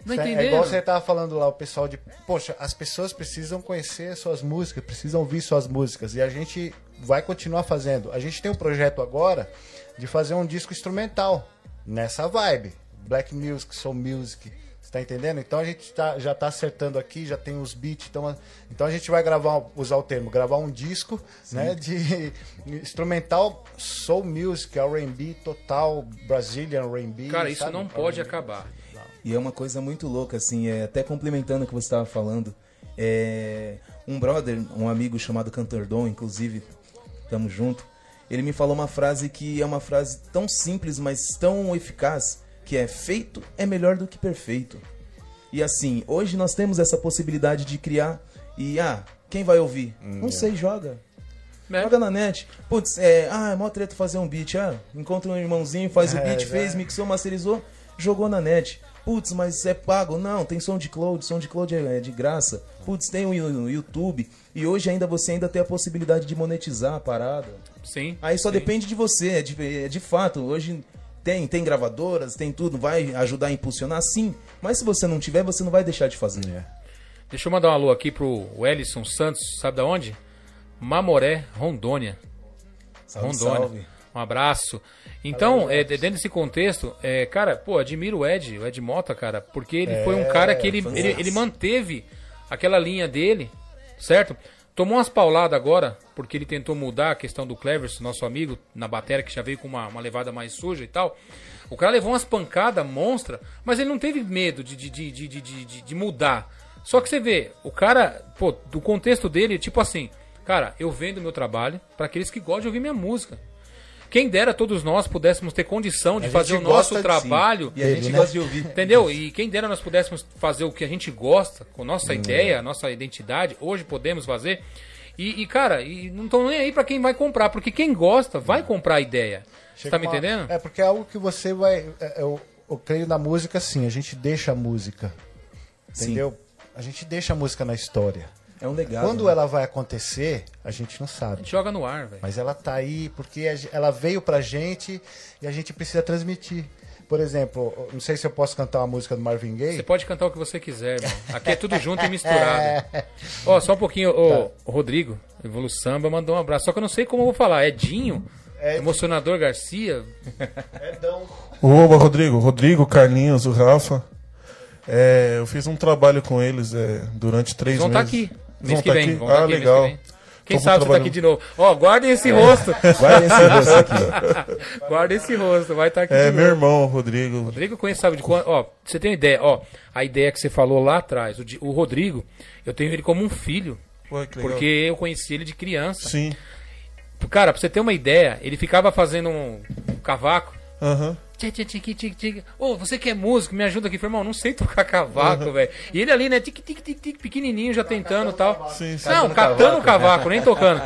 Não é, é igual você tava falando lá, o pessoal de. Poxa, as pessoas precisam conhecer suas músicas, precisam ouvir suas músicas. E a gente vai continuar fazendo. A gente tem um projeto agora de fazer um disco instrumental nessa vibe. Black Music, Soul Music. Você tá entendendo? Então a gente tá, já tá acertando aqui, já tem os beats. Então, a- então a gente vai gravar, usar o termo, gravar um disco né, de instrumental Soul Music, R&B total, Brazilian R&B. Cara, isso sabe? não pode acabar. E é uma coisa muito louca, assim, é, até complementando o que você estava falando. É, um brother, um amigo chamado Cantor Dom, inclusive, tamo junto. Ele me falou uma frase que é uma frase tão simples, mas tão eficaz, que é feito é melhor do que perfeito. E assim, hoje nós temos essa possibilidade de criar e ah, quem vai ouvir? Não sei, joga. Né? Joga na net. Putz, é, ah, é mó treta fazer um beat. Ah, encontra um irmãozinho, faz o É, beat, já. fez, mixou, masterizou, jogou na net. Putz, mas é pago? Não, tem som de cloud, som de cloud é é de graça. Putz, tem o Yu- YouTube. E hoje ainda você ainda tem a possibilidade de monetizar a parada. Sim. Aí só sim. depende de você, é de, é de fato. Hoje tem, tem gravadoras, tem tudo, vai ajudar a impulsionar, sim. Mas se você não tiver, você não vai deixar de fazer. Deixa eu mandar um alô aqui pro Ellison Santos, sabe da onde? Mamoré, Rondônia. Salve, Rondônia. salve. Um abraço. Então, é, dentro desse contexto, é, cara, pô, admiro o Ed, o Ed Mota, cara, porque ele foi um cara que ele, ele, ele manteve aquela linha dele, certo? Tomou umas pauladas agora, porque ele tentou mudar a questão do Clevers, nosso amigo, na bateria, que já veio com uma, uma levada mais suja e tal. O cara levou umas pancadas monstra, mas ele não teve medo de, de, de, de, de, de- mudar. Só que você vê, o cara, pô, do contexto dele, tipo assim, cara, eu vendo meu trabalho para aqueles que gostam de ouvir minha música. Quem dera todos nós pudéssemos ter condição de A fazer o nosso trabalho. E a gente né? gosta de ouvir. Entendeu? E quem dera nós pudéssemos fazer o que a gente gosta, com nossa ideia, nossa identidade, hoje podemos fazer. E, e, cara, e não estão nem aí pra quem vai comprar, porque quem gosta vai comprar a ideia. Você tá me uma- entendendo? É, porque é algo que você vai. é, Eu, eu creio na música assim, a gente deixa a música. Entendeu? A gente deixa a música na história. É um legado. Quando né? ela vai acontecer, a gente não A sabe. gente joga no ar, velho. Mas ela tá aí porque a ela veio pra gente e a gente precisa transmitir. Por exemplo, não sei se eu posso cantar uma música do Marvin Você Gaye. pode cantar o que você quiser, irmão. Aqui é tudo junto e misturado. Ó, só um pouquinho, o Rodrigo, Evolu Samba, mandou um abraço. Só que eu não sei como eu vou falar. Edinho? É- Emocionador Garcia? Oba, Rodrigo. Rodrigo, Carlinhos, o Rafa. É, eu fiz um trabalho com eles é, durante três Eles vão estar meses. aqui. Mês que tá vem. tá ah, aqui mês legal. que vem. Quem Tô sabe você tá aqui de novo. Ó, guardem esse rosto. Vai nesse rosto aqui. Guarda esse rosto. Vai estar aqui É, meu novo. irmão, Rodrigo. Rodrigo eu conheço, sabe de quando? Ó, você tem uma ideia, ó. A ideia que você falou lá atrás, o, de- o Rodrigo, eu tenho ele como um filho. Legal. Porque eu conheci ele de criança. Sim. Cara, pra você ter uma ideia, ele ficava fazendo um, cavaco. Aham. Ô, você que é músico, me ajuda aqui. Falei, irmão, não sei tocar cavaco, velho. E ele ali, né, tic, tic, tic, tic, pequenininho, já tentando e tal. Sim, sim. Não, catando o cavaco, nem tocando.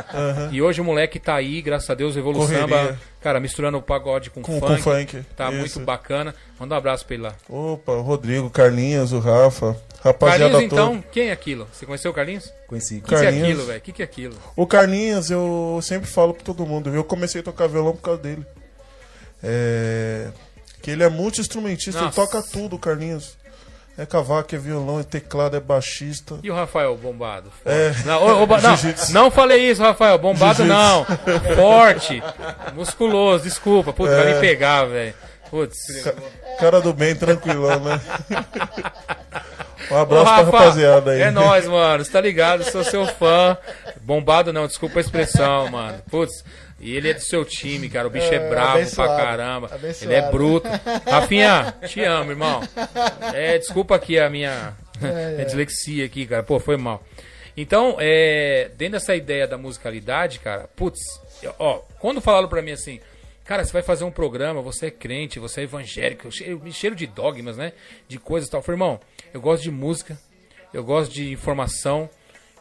E hoje o moleque tá aí, graças a Deus, Evolu Correria. Samba, cara, misturando o pagode com, Com- funk. com funk, Tá isso. muito bacana. Manda um abraço pra ele lá. Opa, o Rodrigo, Carlinhos, o Rafa. Rapaziada Carlinhos, toda. então, quem é aquilo? Você conheceu o Carlinhos? O Conheci. que, que é Carlinhos. aquilo, velho? O que, que é aquilo? O Carlinhos, eu sempre falo pra todo mundo. Eu comecei a tocar violão por causa dele. É... Que ele é multi-instrumentista, ele toca tudo, o Carlinhos. É cavaco, é violão, é teclado, é baixista. E o Rafael Bombado? É. Não, ô, ba- não, não falei isso, Rafael. Bombado não. Forte. Musculoso, desculpa. Putz, vai me pegar, velho. Putz. Cara do bem, tranquilão, né? um Ô, abraço pra Rafa, rapaziada aí. É nóis, mano. Você tá ligado? Sou seu fã. Bombado não, desculpa a expressão, mano. Putz. E ele é do seu time, cara. O bicho é, É, bravo abençoado, pra caramba. abençoado. Ele é bruto. Rafinha, te amo, irmão. É, desculpa aqui a minha, minha dislexia aqui, cara. Pô, foi mal. Então, é, dentro dessa ideia da musicalidade, cara, putz, ó, quando falaram pra mim assim, cara, você vai fazer um programa, você é crente, você é evangélico, cheiro, me cheiro de dogmas, né? De coisas e tal. Eu falei, irmão, eu gosto de música, eu gosto de informação.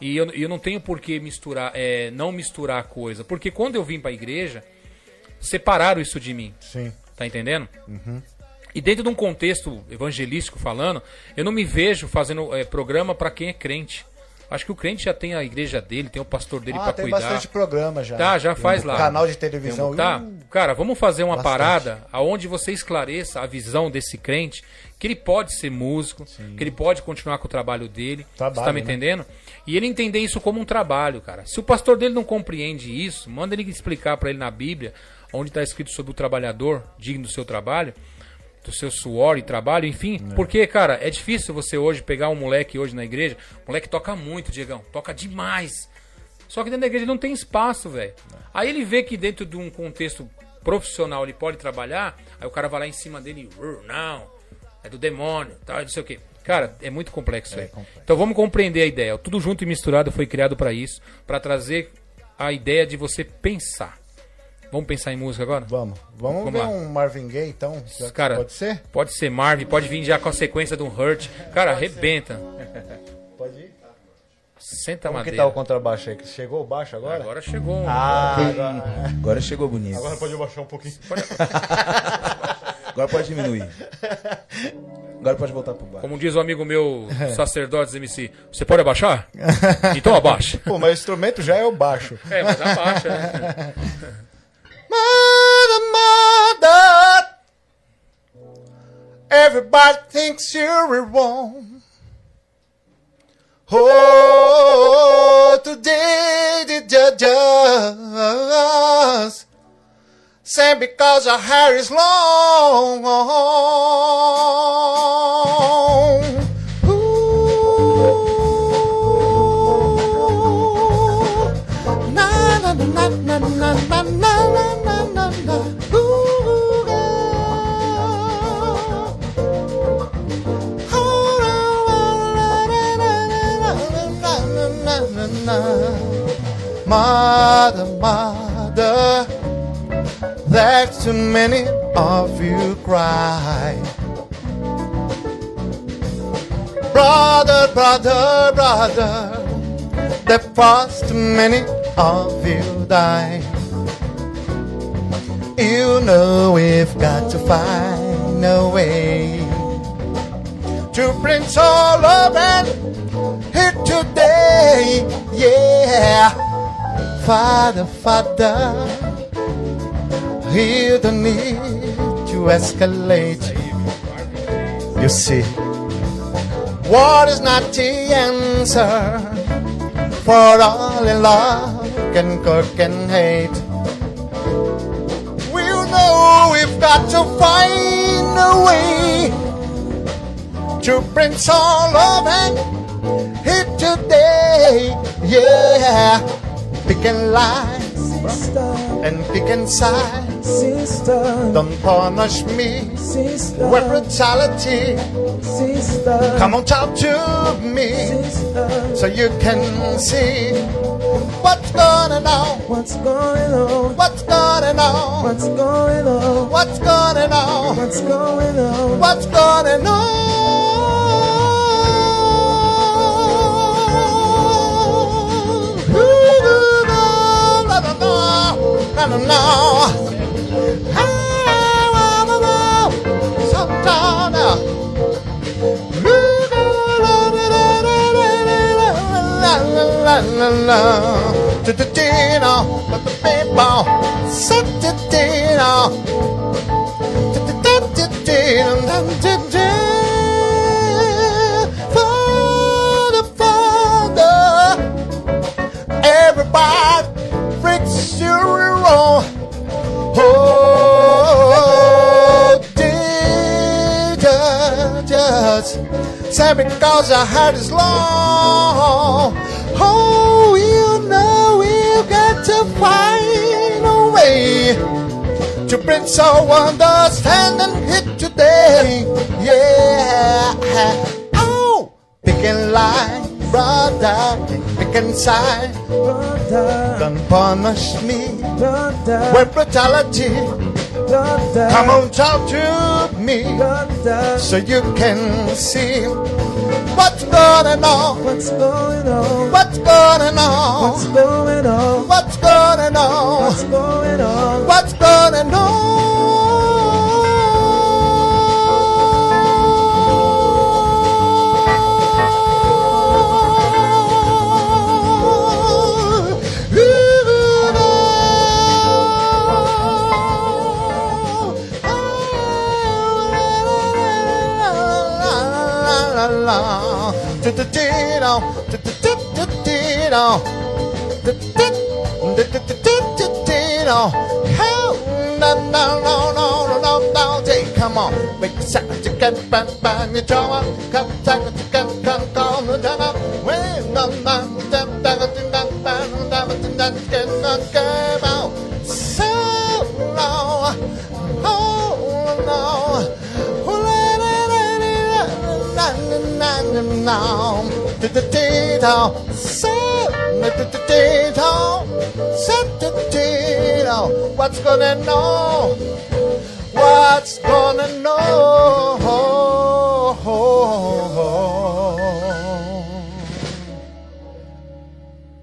E eu, eu não tenho por que misturar, é, não misturar a coisa. Porque quando eu vim pra igreja, separaram isso de mim. Sim. Tá entendendo? E dentro de um contexto evangelístico falando, eu não me vejo fazendo é, programa pra quem é crente. Acho que o crente já tem a igreja dele, tem o pastor dele Ah, tem cuidar. bastante programa já. Tá, já faz lá. Canal de televisão. Tá, Uh, cara, vamos fazer uma Bastante. parada aonde você esclareça a visão desse crente, que ele pode ser músico, que ele pode continuar com o trabalho dele. Trabalho, você tá me né? entendendo? E ele entender isso como um trabalho, cara. Se o pastor dele não compreende isso, manda ele explicar pra ele na Bíblia, onde está escrito sobre o trabalhador digno do seu trabalho, do seu suor e trabalho, enfim. Porque, cara, é difícil você hoje pegar um moleque hoje na igreja. O moleque toca muito, Diegão. Toca demais. Só que dentro da igreja não tem espaço, velho. Aí ele vê que dentro de um contexto profissional ele pode trabalhar, aí o cara vai lá em cima dele, "Uh, não, é do demônio, tal, não sei o quê. Cara, é muito complexo, velho. Então vamos compreender a ideia. Tudo junto e misturado foi criado pra isso, pra trazer a ideia de você pensar. Vamos pensar em música agora? Vamos. Vamos, Vamos ver lá. um Marvin Gaye, então? Que Cara, Pode ser? Pode ser Marvin, pode vir já com a sequência de um Hurt. Cara, arrebenta. Pode ir. Senta a Como que madeira. tá o contrabaixo aí? Chegou o baixo agora? Agora chegou um. Ah, agora, Agora chegou bonito. agora pode baixar um pouquinho. Agora pode diminuir. Agora pode voltar pro baixo. Como diz um amigo meu, sacerdotes MC, você pode abaixar? Então abaixa. Pô, mas o instrumento já é o baixo. É, mas abaixa, né? Mother, mother, everybody thinks you're wrong. Oh, today the judges say because your hair is long. Ooh. Na na na na na na na na na na. Ooh, Mother, mother, there's too many of you cry. Brother, brother, brother, there was too many of you die. You know we've got to find a way to bring all of it here today. Yeah, Father, Father, you don't need to escalate. You see, war is not the answer for all in love can cook and hate. We know we've got to find a way to bring all of it here today. Yeah, picking lies and pick and sides. Sister, Don't punish me sister, with brutality. sister, Come on, talk to me sister. so you can see what's going on. What's going on? What's going on? What's going on? What's going on? What's going on? What's going on? No, no, no, Everybody freaks you wrong. Oh. Jesus, say because your heart is long. Oh, you know you got to find a way to bring some understanding here today. Yeah. Oh, picking line, brother, pick inside. brother, Don't punish me brother, with brutality. Come on, talk to me so you can see what's going on. What's going on? What's going on? What's going on? What's going on? What's going on? What's going Come on, make a sound, you bang bang your drum up, come take chicken, come call the drum up, when the man, the dam, dam, dam, dam, dam, dam, dam, dam, skin, the game out. So long, oh no, who let it in, na, na, na, na, na, na, na, na, na, what's gonna know what's gonna know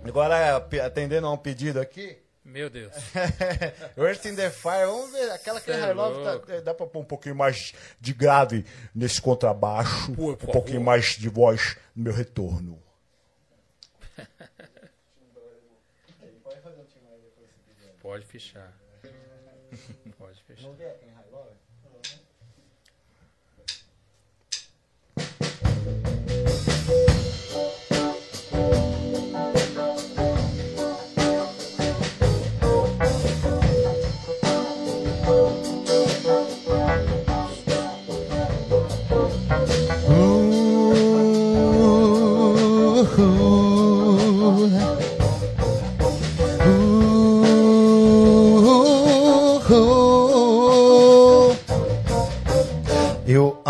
agora atendendo a um pedido aqui Meu Deus. Earth in the Fire, vamos ver. Aquela que é Love tá- dá pra pôr um pouquinho mais de grave nesse contrabaixo, Por um pouquinho mais de voz no meu retorno. pode fechar.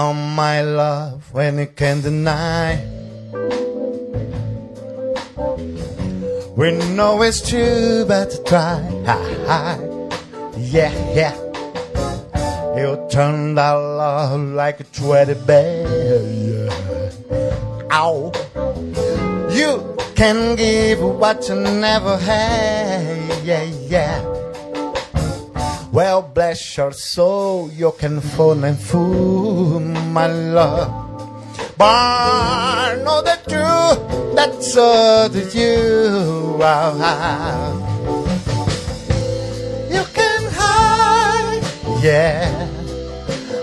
Are my love when you can't deny. We know it's true, but try. Yeah, yeah. You turned our love like a teddy bear. Yeah. Ow. You can give what you never had. Yeah, yeah. Well, bless your soul, you can fall and fool, my love. But know the truth, that's all that you are. You can hide, yeah.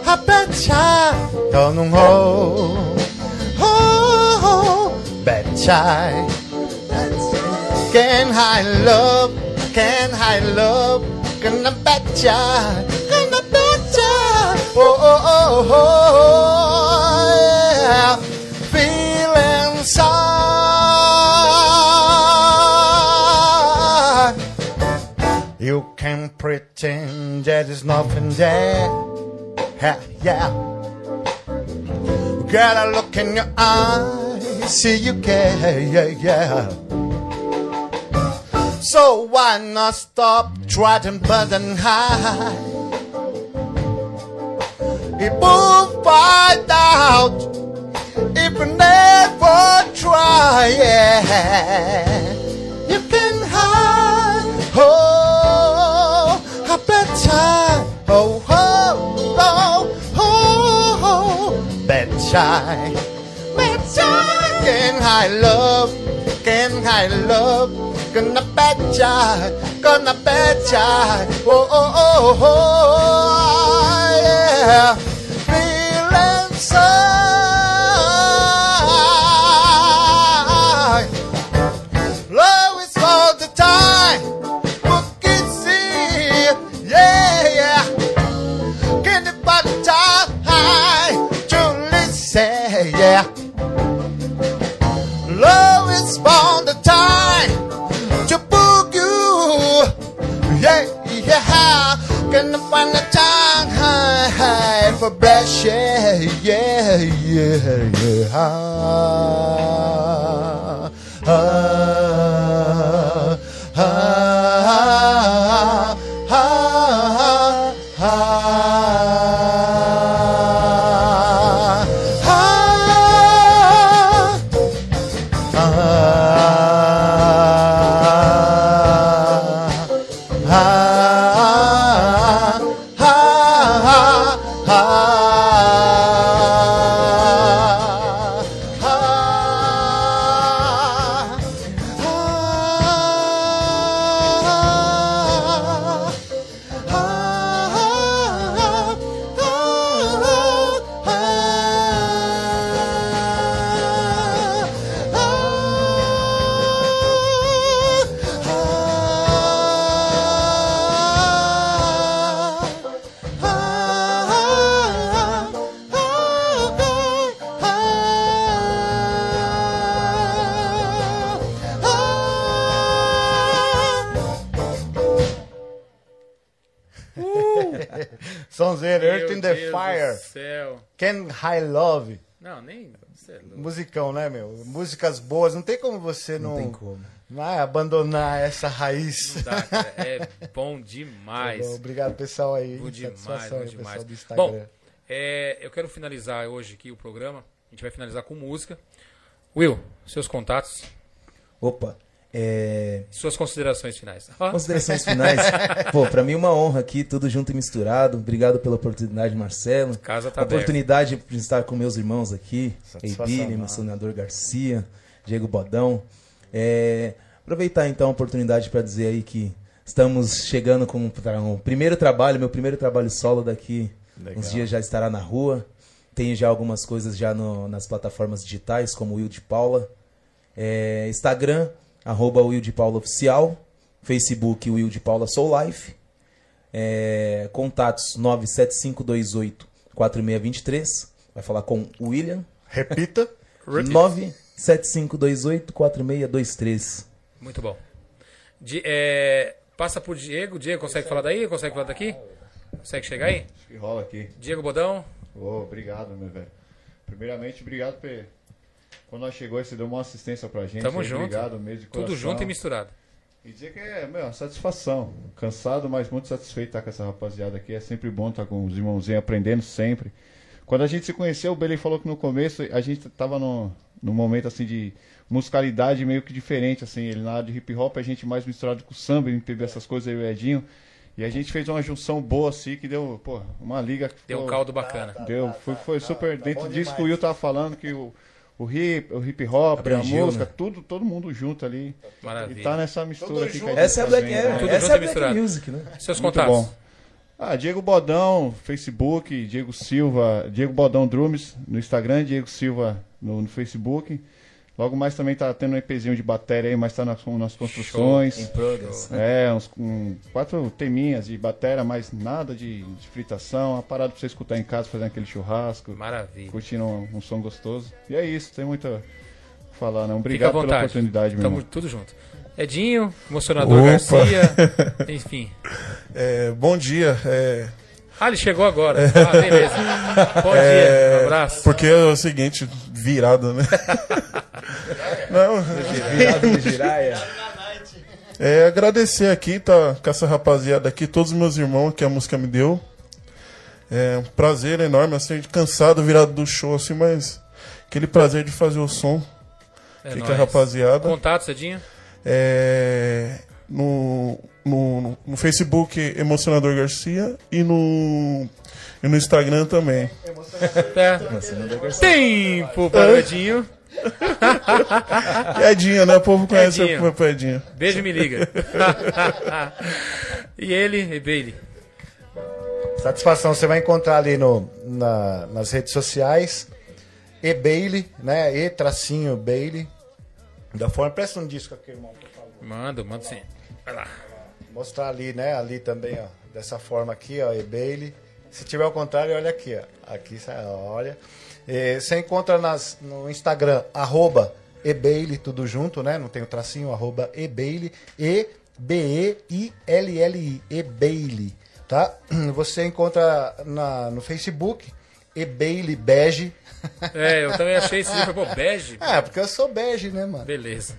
I bet I don't know. Oh, oh, oh. bet I can I love, can I love, I betcha, I betcha, oh, oh, oh, oh, yeah, feeling inside. You can pretend that there's nothing there, yeah, yeah. I look in your eyes, see you care, yeah, yeah. So why not stop trying but and high? It will find out if you never try. Yeah. You can hide. Oh, I bet I. Oh, oh, oh, oh, oh. Bet I. Bet I. Can I love? Can I love? Gonna betcha, gonna betcha. Oh, oh, oh, oh, yeah. Musicão, né, meu? Músicas boas. Não tem como você não, Não tem como. não é, abandonar essa raiz. Não dá, cara. É bom demais. Obrigado, pessoal aí. Bom demais, bom aí, demais. pessoal do Instagram. Bom, é, eu quero finalizar hoje aqui o programa. A gente vai finalizar com música. Will, seus contatos, Opa, é, suas considerações finais. Ó, considerações finais. Pô, pra mim uma honra aqui, tudo junto e misturado. Obrigado pela oportunidade, Marcelo. casa tá aberta. oportunidade de estar com meus irmãos aqui, Eibini, mano. emocionador Garcia, Diego Bodão. É, aproveitar então a oportunidade para dizer aí que estamos chegando com o primeiro trabalho, meu primeiro trabalho solo daqui. Legal. Uns dias já estará na rua. Tem já algumas coisas já no- nas plataformas digitais, como o Will de Paula. É, Instagram, arroba Will de Paula Oficial. Facebook, Will de Paula Soul Life. É, contatos 97528 4623. Vai falar com o William. Repita. Repeat. 97528 4623. Muito bom. Di- é, passa por Diego. Diego, consegue falar daí? Consegue falar daqui? Consegue chegar aí? Acho que rola aqui. Diego Bodão, Ô, obrigado, meu velho. Primeiramente, obrigado por. Quando nós chegou, você deu uma assistência pra gente. Tamo aí, junto. Obrigado mesmo de tudo junto e misturado. E dizer que é, meu, satisfação. Cansado, mas muito satisfeito estar com essa rapaziada aqui. É sempre bom estar com os irmãozinhos aprendendo sempre. Quando a gente se conheceu, o Belém falou que no começo a gente tava no, num momento assim de musicalidade meio que diferente, assim. Ele na área de hip hop, a gente mais misturado com samba, MPB, essas coisas aí, o Edinho. E a gente fez uma junção boa assim que deu, pô, uma liga que Deu um caldo bacana. Deu, foi, foi super. tá dentro disso que o. Will tava falando, que o, o hip, o hip hop, Abrangiu, a música, né? tudo, todo mundo junto ali. Maravilha. E tá nessa mistura Tudo aqui Essa é a Black, é, né? Tudo essa junto é a e Black misturado. Music, né? Seus Muito contatos. bom. Ah, Diego Bodão, Facebook, Diego Silva, Diego Bodão Drums no Instagram, Diego Silva no, no Facebook. Logo mais também tá tendo um EPzinho de bateria aí, mas tá nas, nas construções. Em progress. É, uns um, quatro teminhas de bateria, mas nada de, de fritação. Uma parada pra você escutar em casa, fazendo aquele churrasco, Maravilha. curtindo um, um som gostoso. E é isso, tem muito a falar, não. Obrigado pela oportunidade, meu Tamo irmão. tudo junto. Edinho, emocionador Opa. Garcia. Enfim. É, bom dia. é, Ah, ele chegou agora. Ah, beleza. Bom dia. Um abraço. porque é o seguinte, virada, né? Não, Virado de giraia. é agradecer aqui, tá com essa rapaziada aqui, todos os meus irmãos que a música me deu. É um prazer enorme, assim, cansado, virado do show, assim, mas aquele prazer de fazer o som. É Fica nóis. a rapaziada. Contatos, Edinho? É, no, no, no Facebook Emocionador Garcia e no, e no Instagram também. É. Tempo para o Edinho. Edinho, né? O povo conhece o Pedinho. Beijo e me liga. e ele, e Bailey. Satisfação, você vai encontrar ali no, na- nas redes sociais. E Bailey, né? E tracinho Bailey. Da forma, presta um disco aqui, irmão. Mando, mando sim. Vai lá. Mostrar ali, né? Ali também, ó. Dessa forma aqui, ó. E Bailey. Se tiver ao contrário, olha aqui, ó. Aqui, olha. E você encontra nas, no Instagram, arroba tudo junto, né? Não tem o tracinho, arroba eBailey. E B-E-I-L-L-I. eBailey, tá? Você encontra na, no Facebook, eBailey Bege. É, eu também achei esse livro, pô, bege. É, porque eu sou bege, né, mano? Beleza.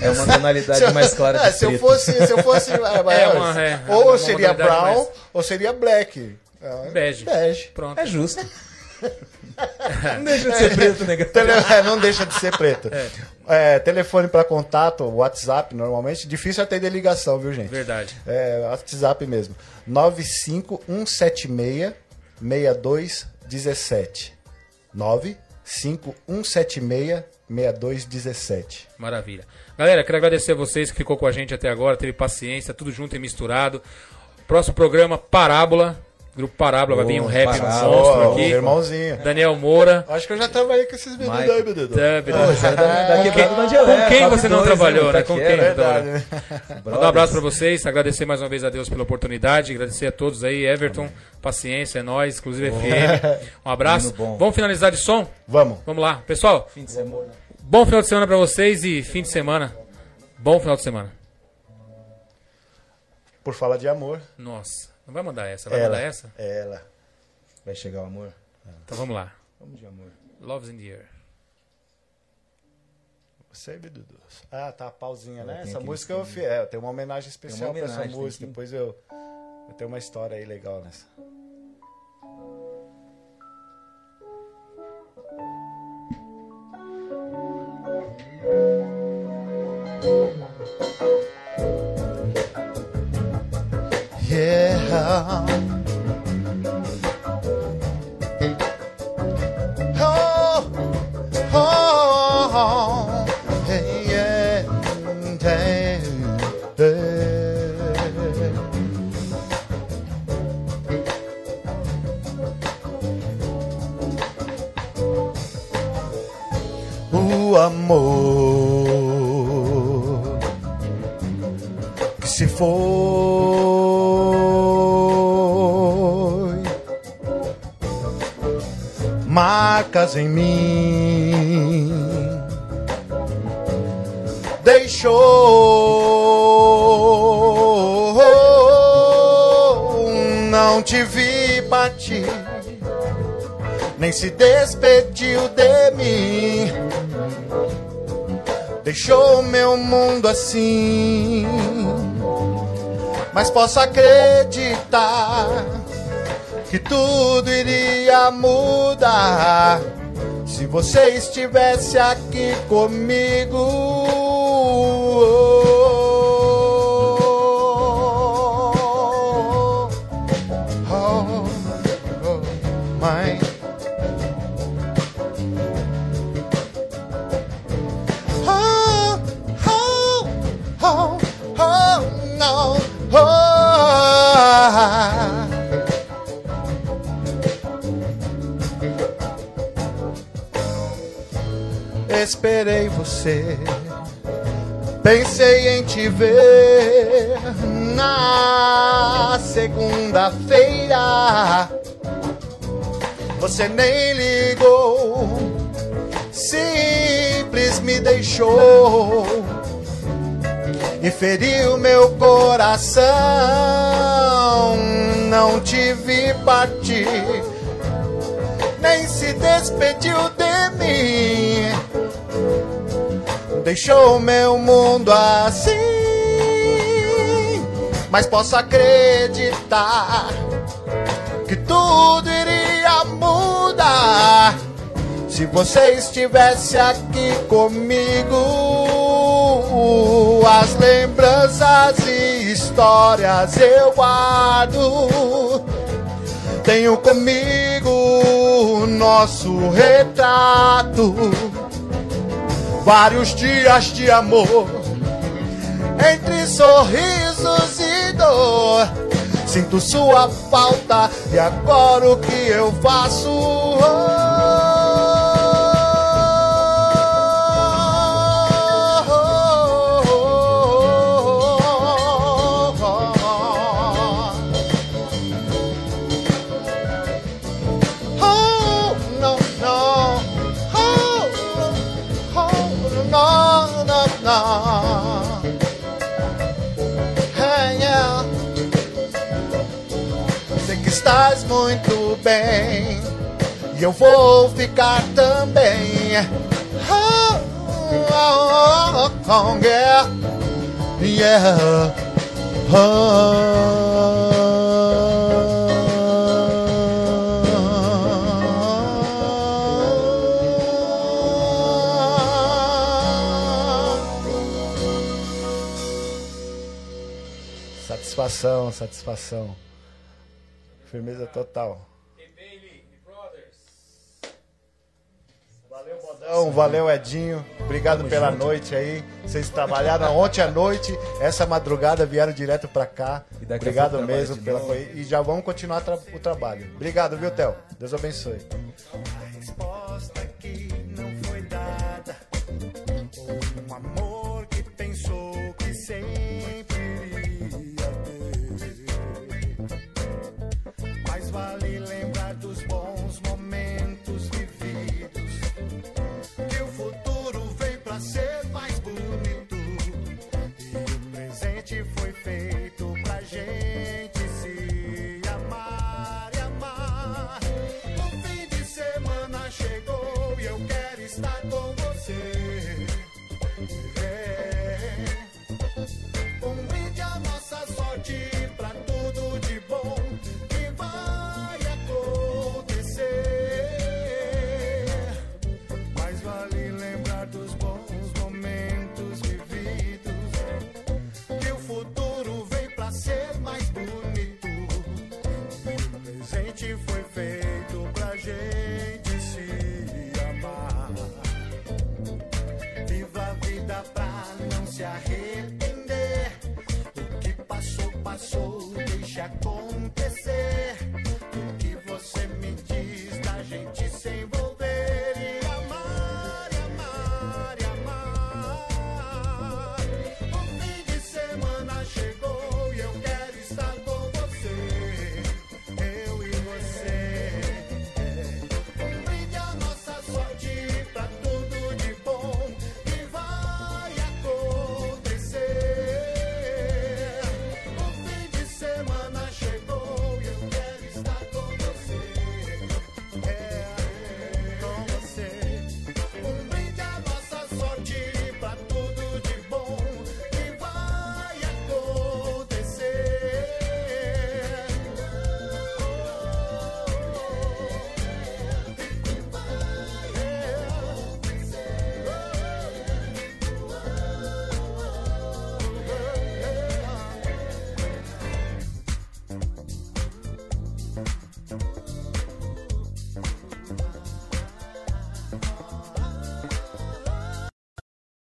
É uma tonalidade mais clara É, de se eu preto. fosse, se eu fosse, é, uma- é, ou uma seria brown mais- ou seria black. É, Bege. Bege. Pronto. É justo. Não deixa de ser preto, né? Tele- é, não deixa de ser preto. É, telefone para contato, WhatsApp, normalmente. Difícil atender ligação, viu, gente? Verdade. É, WhatsApp mesmo. 95176 6217. 95176 6217. Maravilha. Galera, quero agradecer a vocês que ficou com a gente até agora, teve paciência, tudo junto e misturado. Próximo programa, Parábola. Grupo Parábola, vai vir um rap Parábola. monstro Ó, aqui. Irmãozinho. Daniel Moura. Acho que eu já trabalhei com esses meninos Mike. aí, menino. Dub, Da, da Com quem- você não trabalhou, né? Pra Com que quem? né? Mandar um abraço pra vocês, agradecer mais uma vez a Deus pela oportunidade, agradecer a todos aí, Everton, paciência, é nóis, inclusive FM. Um abraço. Bom. Vamos finalizar de som? Vamos. Vamos lá. Pessoal, Fim de semana. bom final de semana pra vocês e fim de semana. Bom final de semana. Por falar de amor. Nossa, não vai mandar essa, vai Ela. mandar essa? Ela. Vai chegar o amor? Então vamos lá. Vamos de amor. Love's in the air. Você, Dudu. Ah, tá a pausinha, né? Essa música eu fiz. É, tem uma homenagem especial uma pra essa homenagem, música. que- Depois eu. Eu tenho uma história aí legal nessa. Yeah. Oh, oh, hey, yeah, hey, hey. O amor que se foi marcas em mim. Deixou não te vi partir nem se despediu de mim. Deixou meu mundo assim. Mas posso acreditar que tudo iria mudar se você estivesse aqui comigo. Esperei você, pensei em te ver na segunda-feira. Você nem ligou, simples me deixou e feriu meu coração. Não te vi partir, nem se despediu de mim. Deixou meu mundo assim, mas posso acreditar que tudo iria mudar se você estivesse aqui comigo. As lembranças e histórias eu guardo. Tenho comigo o nosso retrato. Vários dias de amor, entre sorrisos e dor. Sinto sua falta e agora o que eu faço? Oh, estás muito bem e eu vou ficar também. Oh, oh, oh, oh, yeah, yeah. Satisfação, satisfação. Firmeza total. Valeu, Bodão. Valeu, Edinho. Obrigado pela junto. noite aí. Vocês trabalharam ontem à noite, essa madrugada vieram direto pra cá. Obrigado mesmo pela. E já vamos continuar tra o trabalho. Obrigado, viu, Theo? Deus abençoe.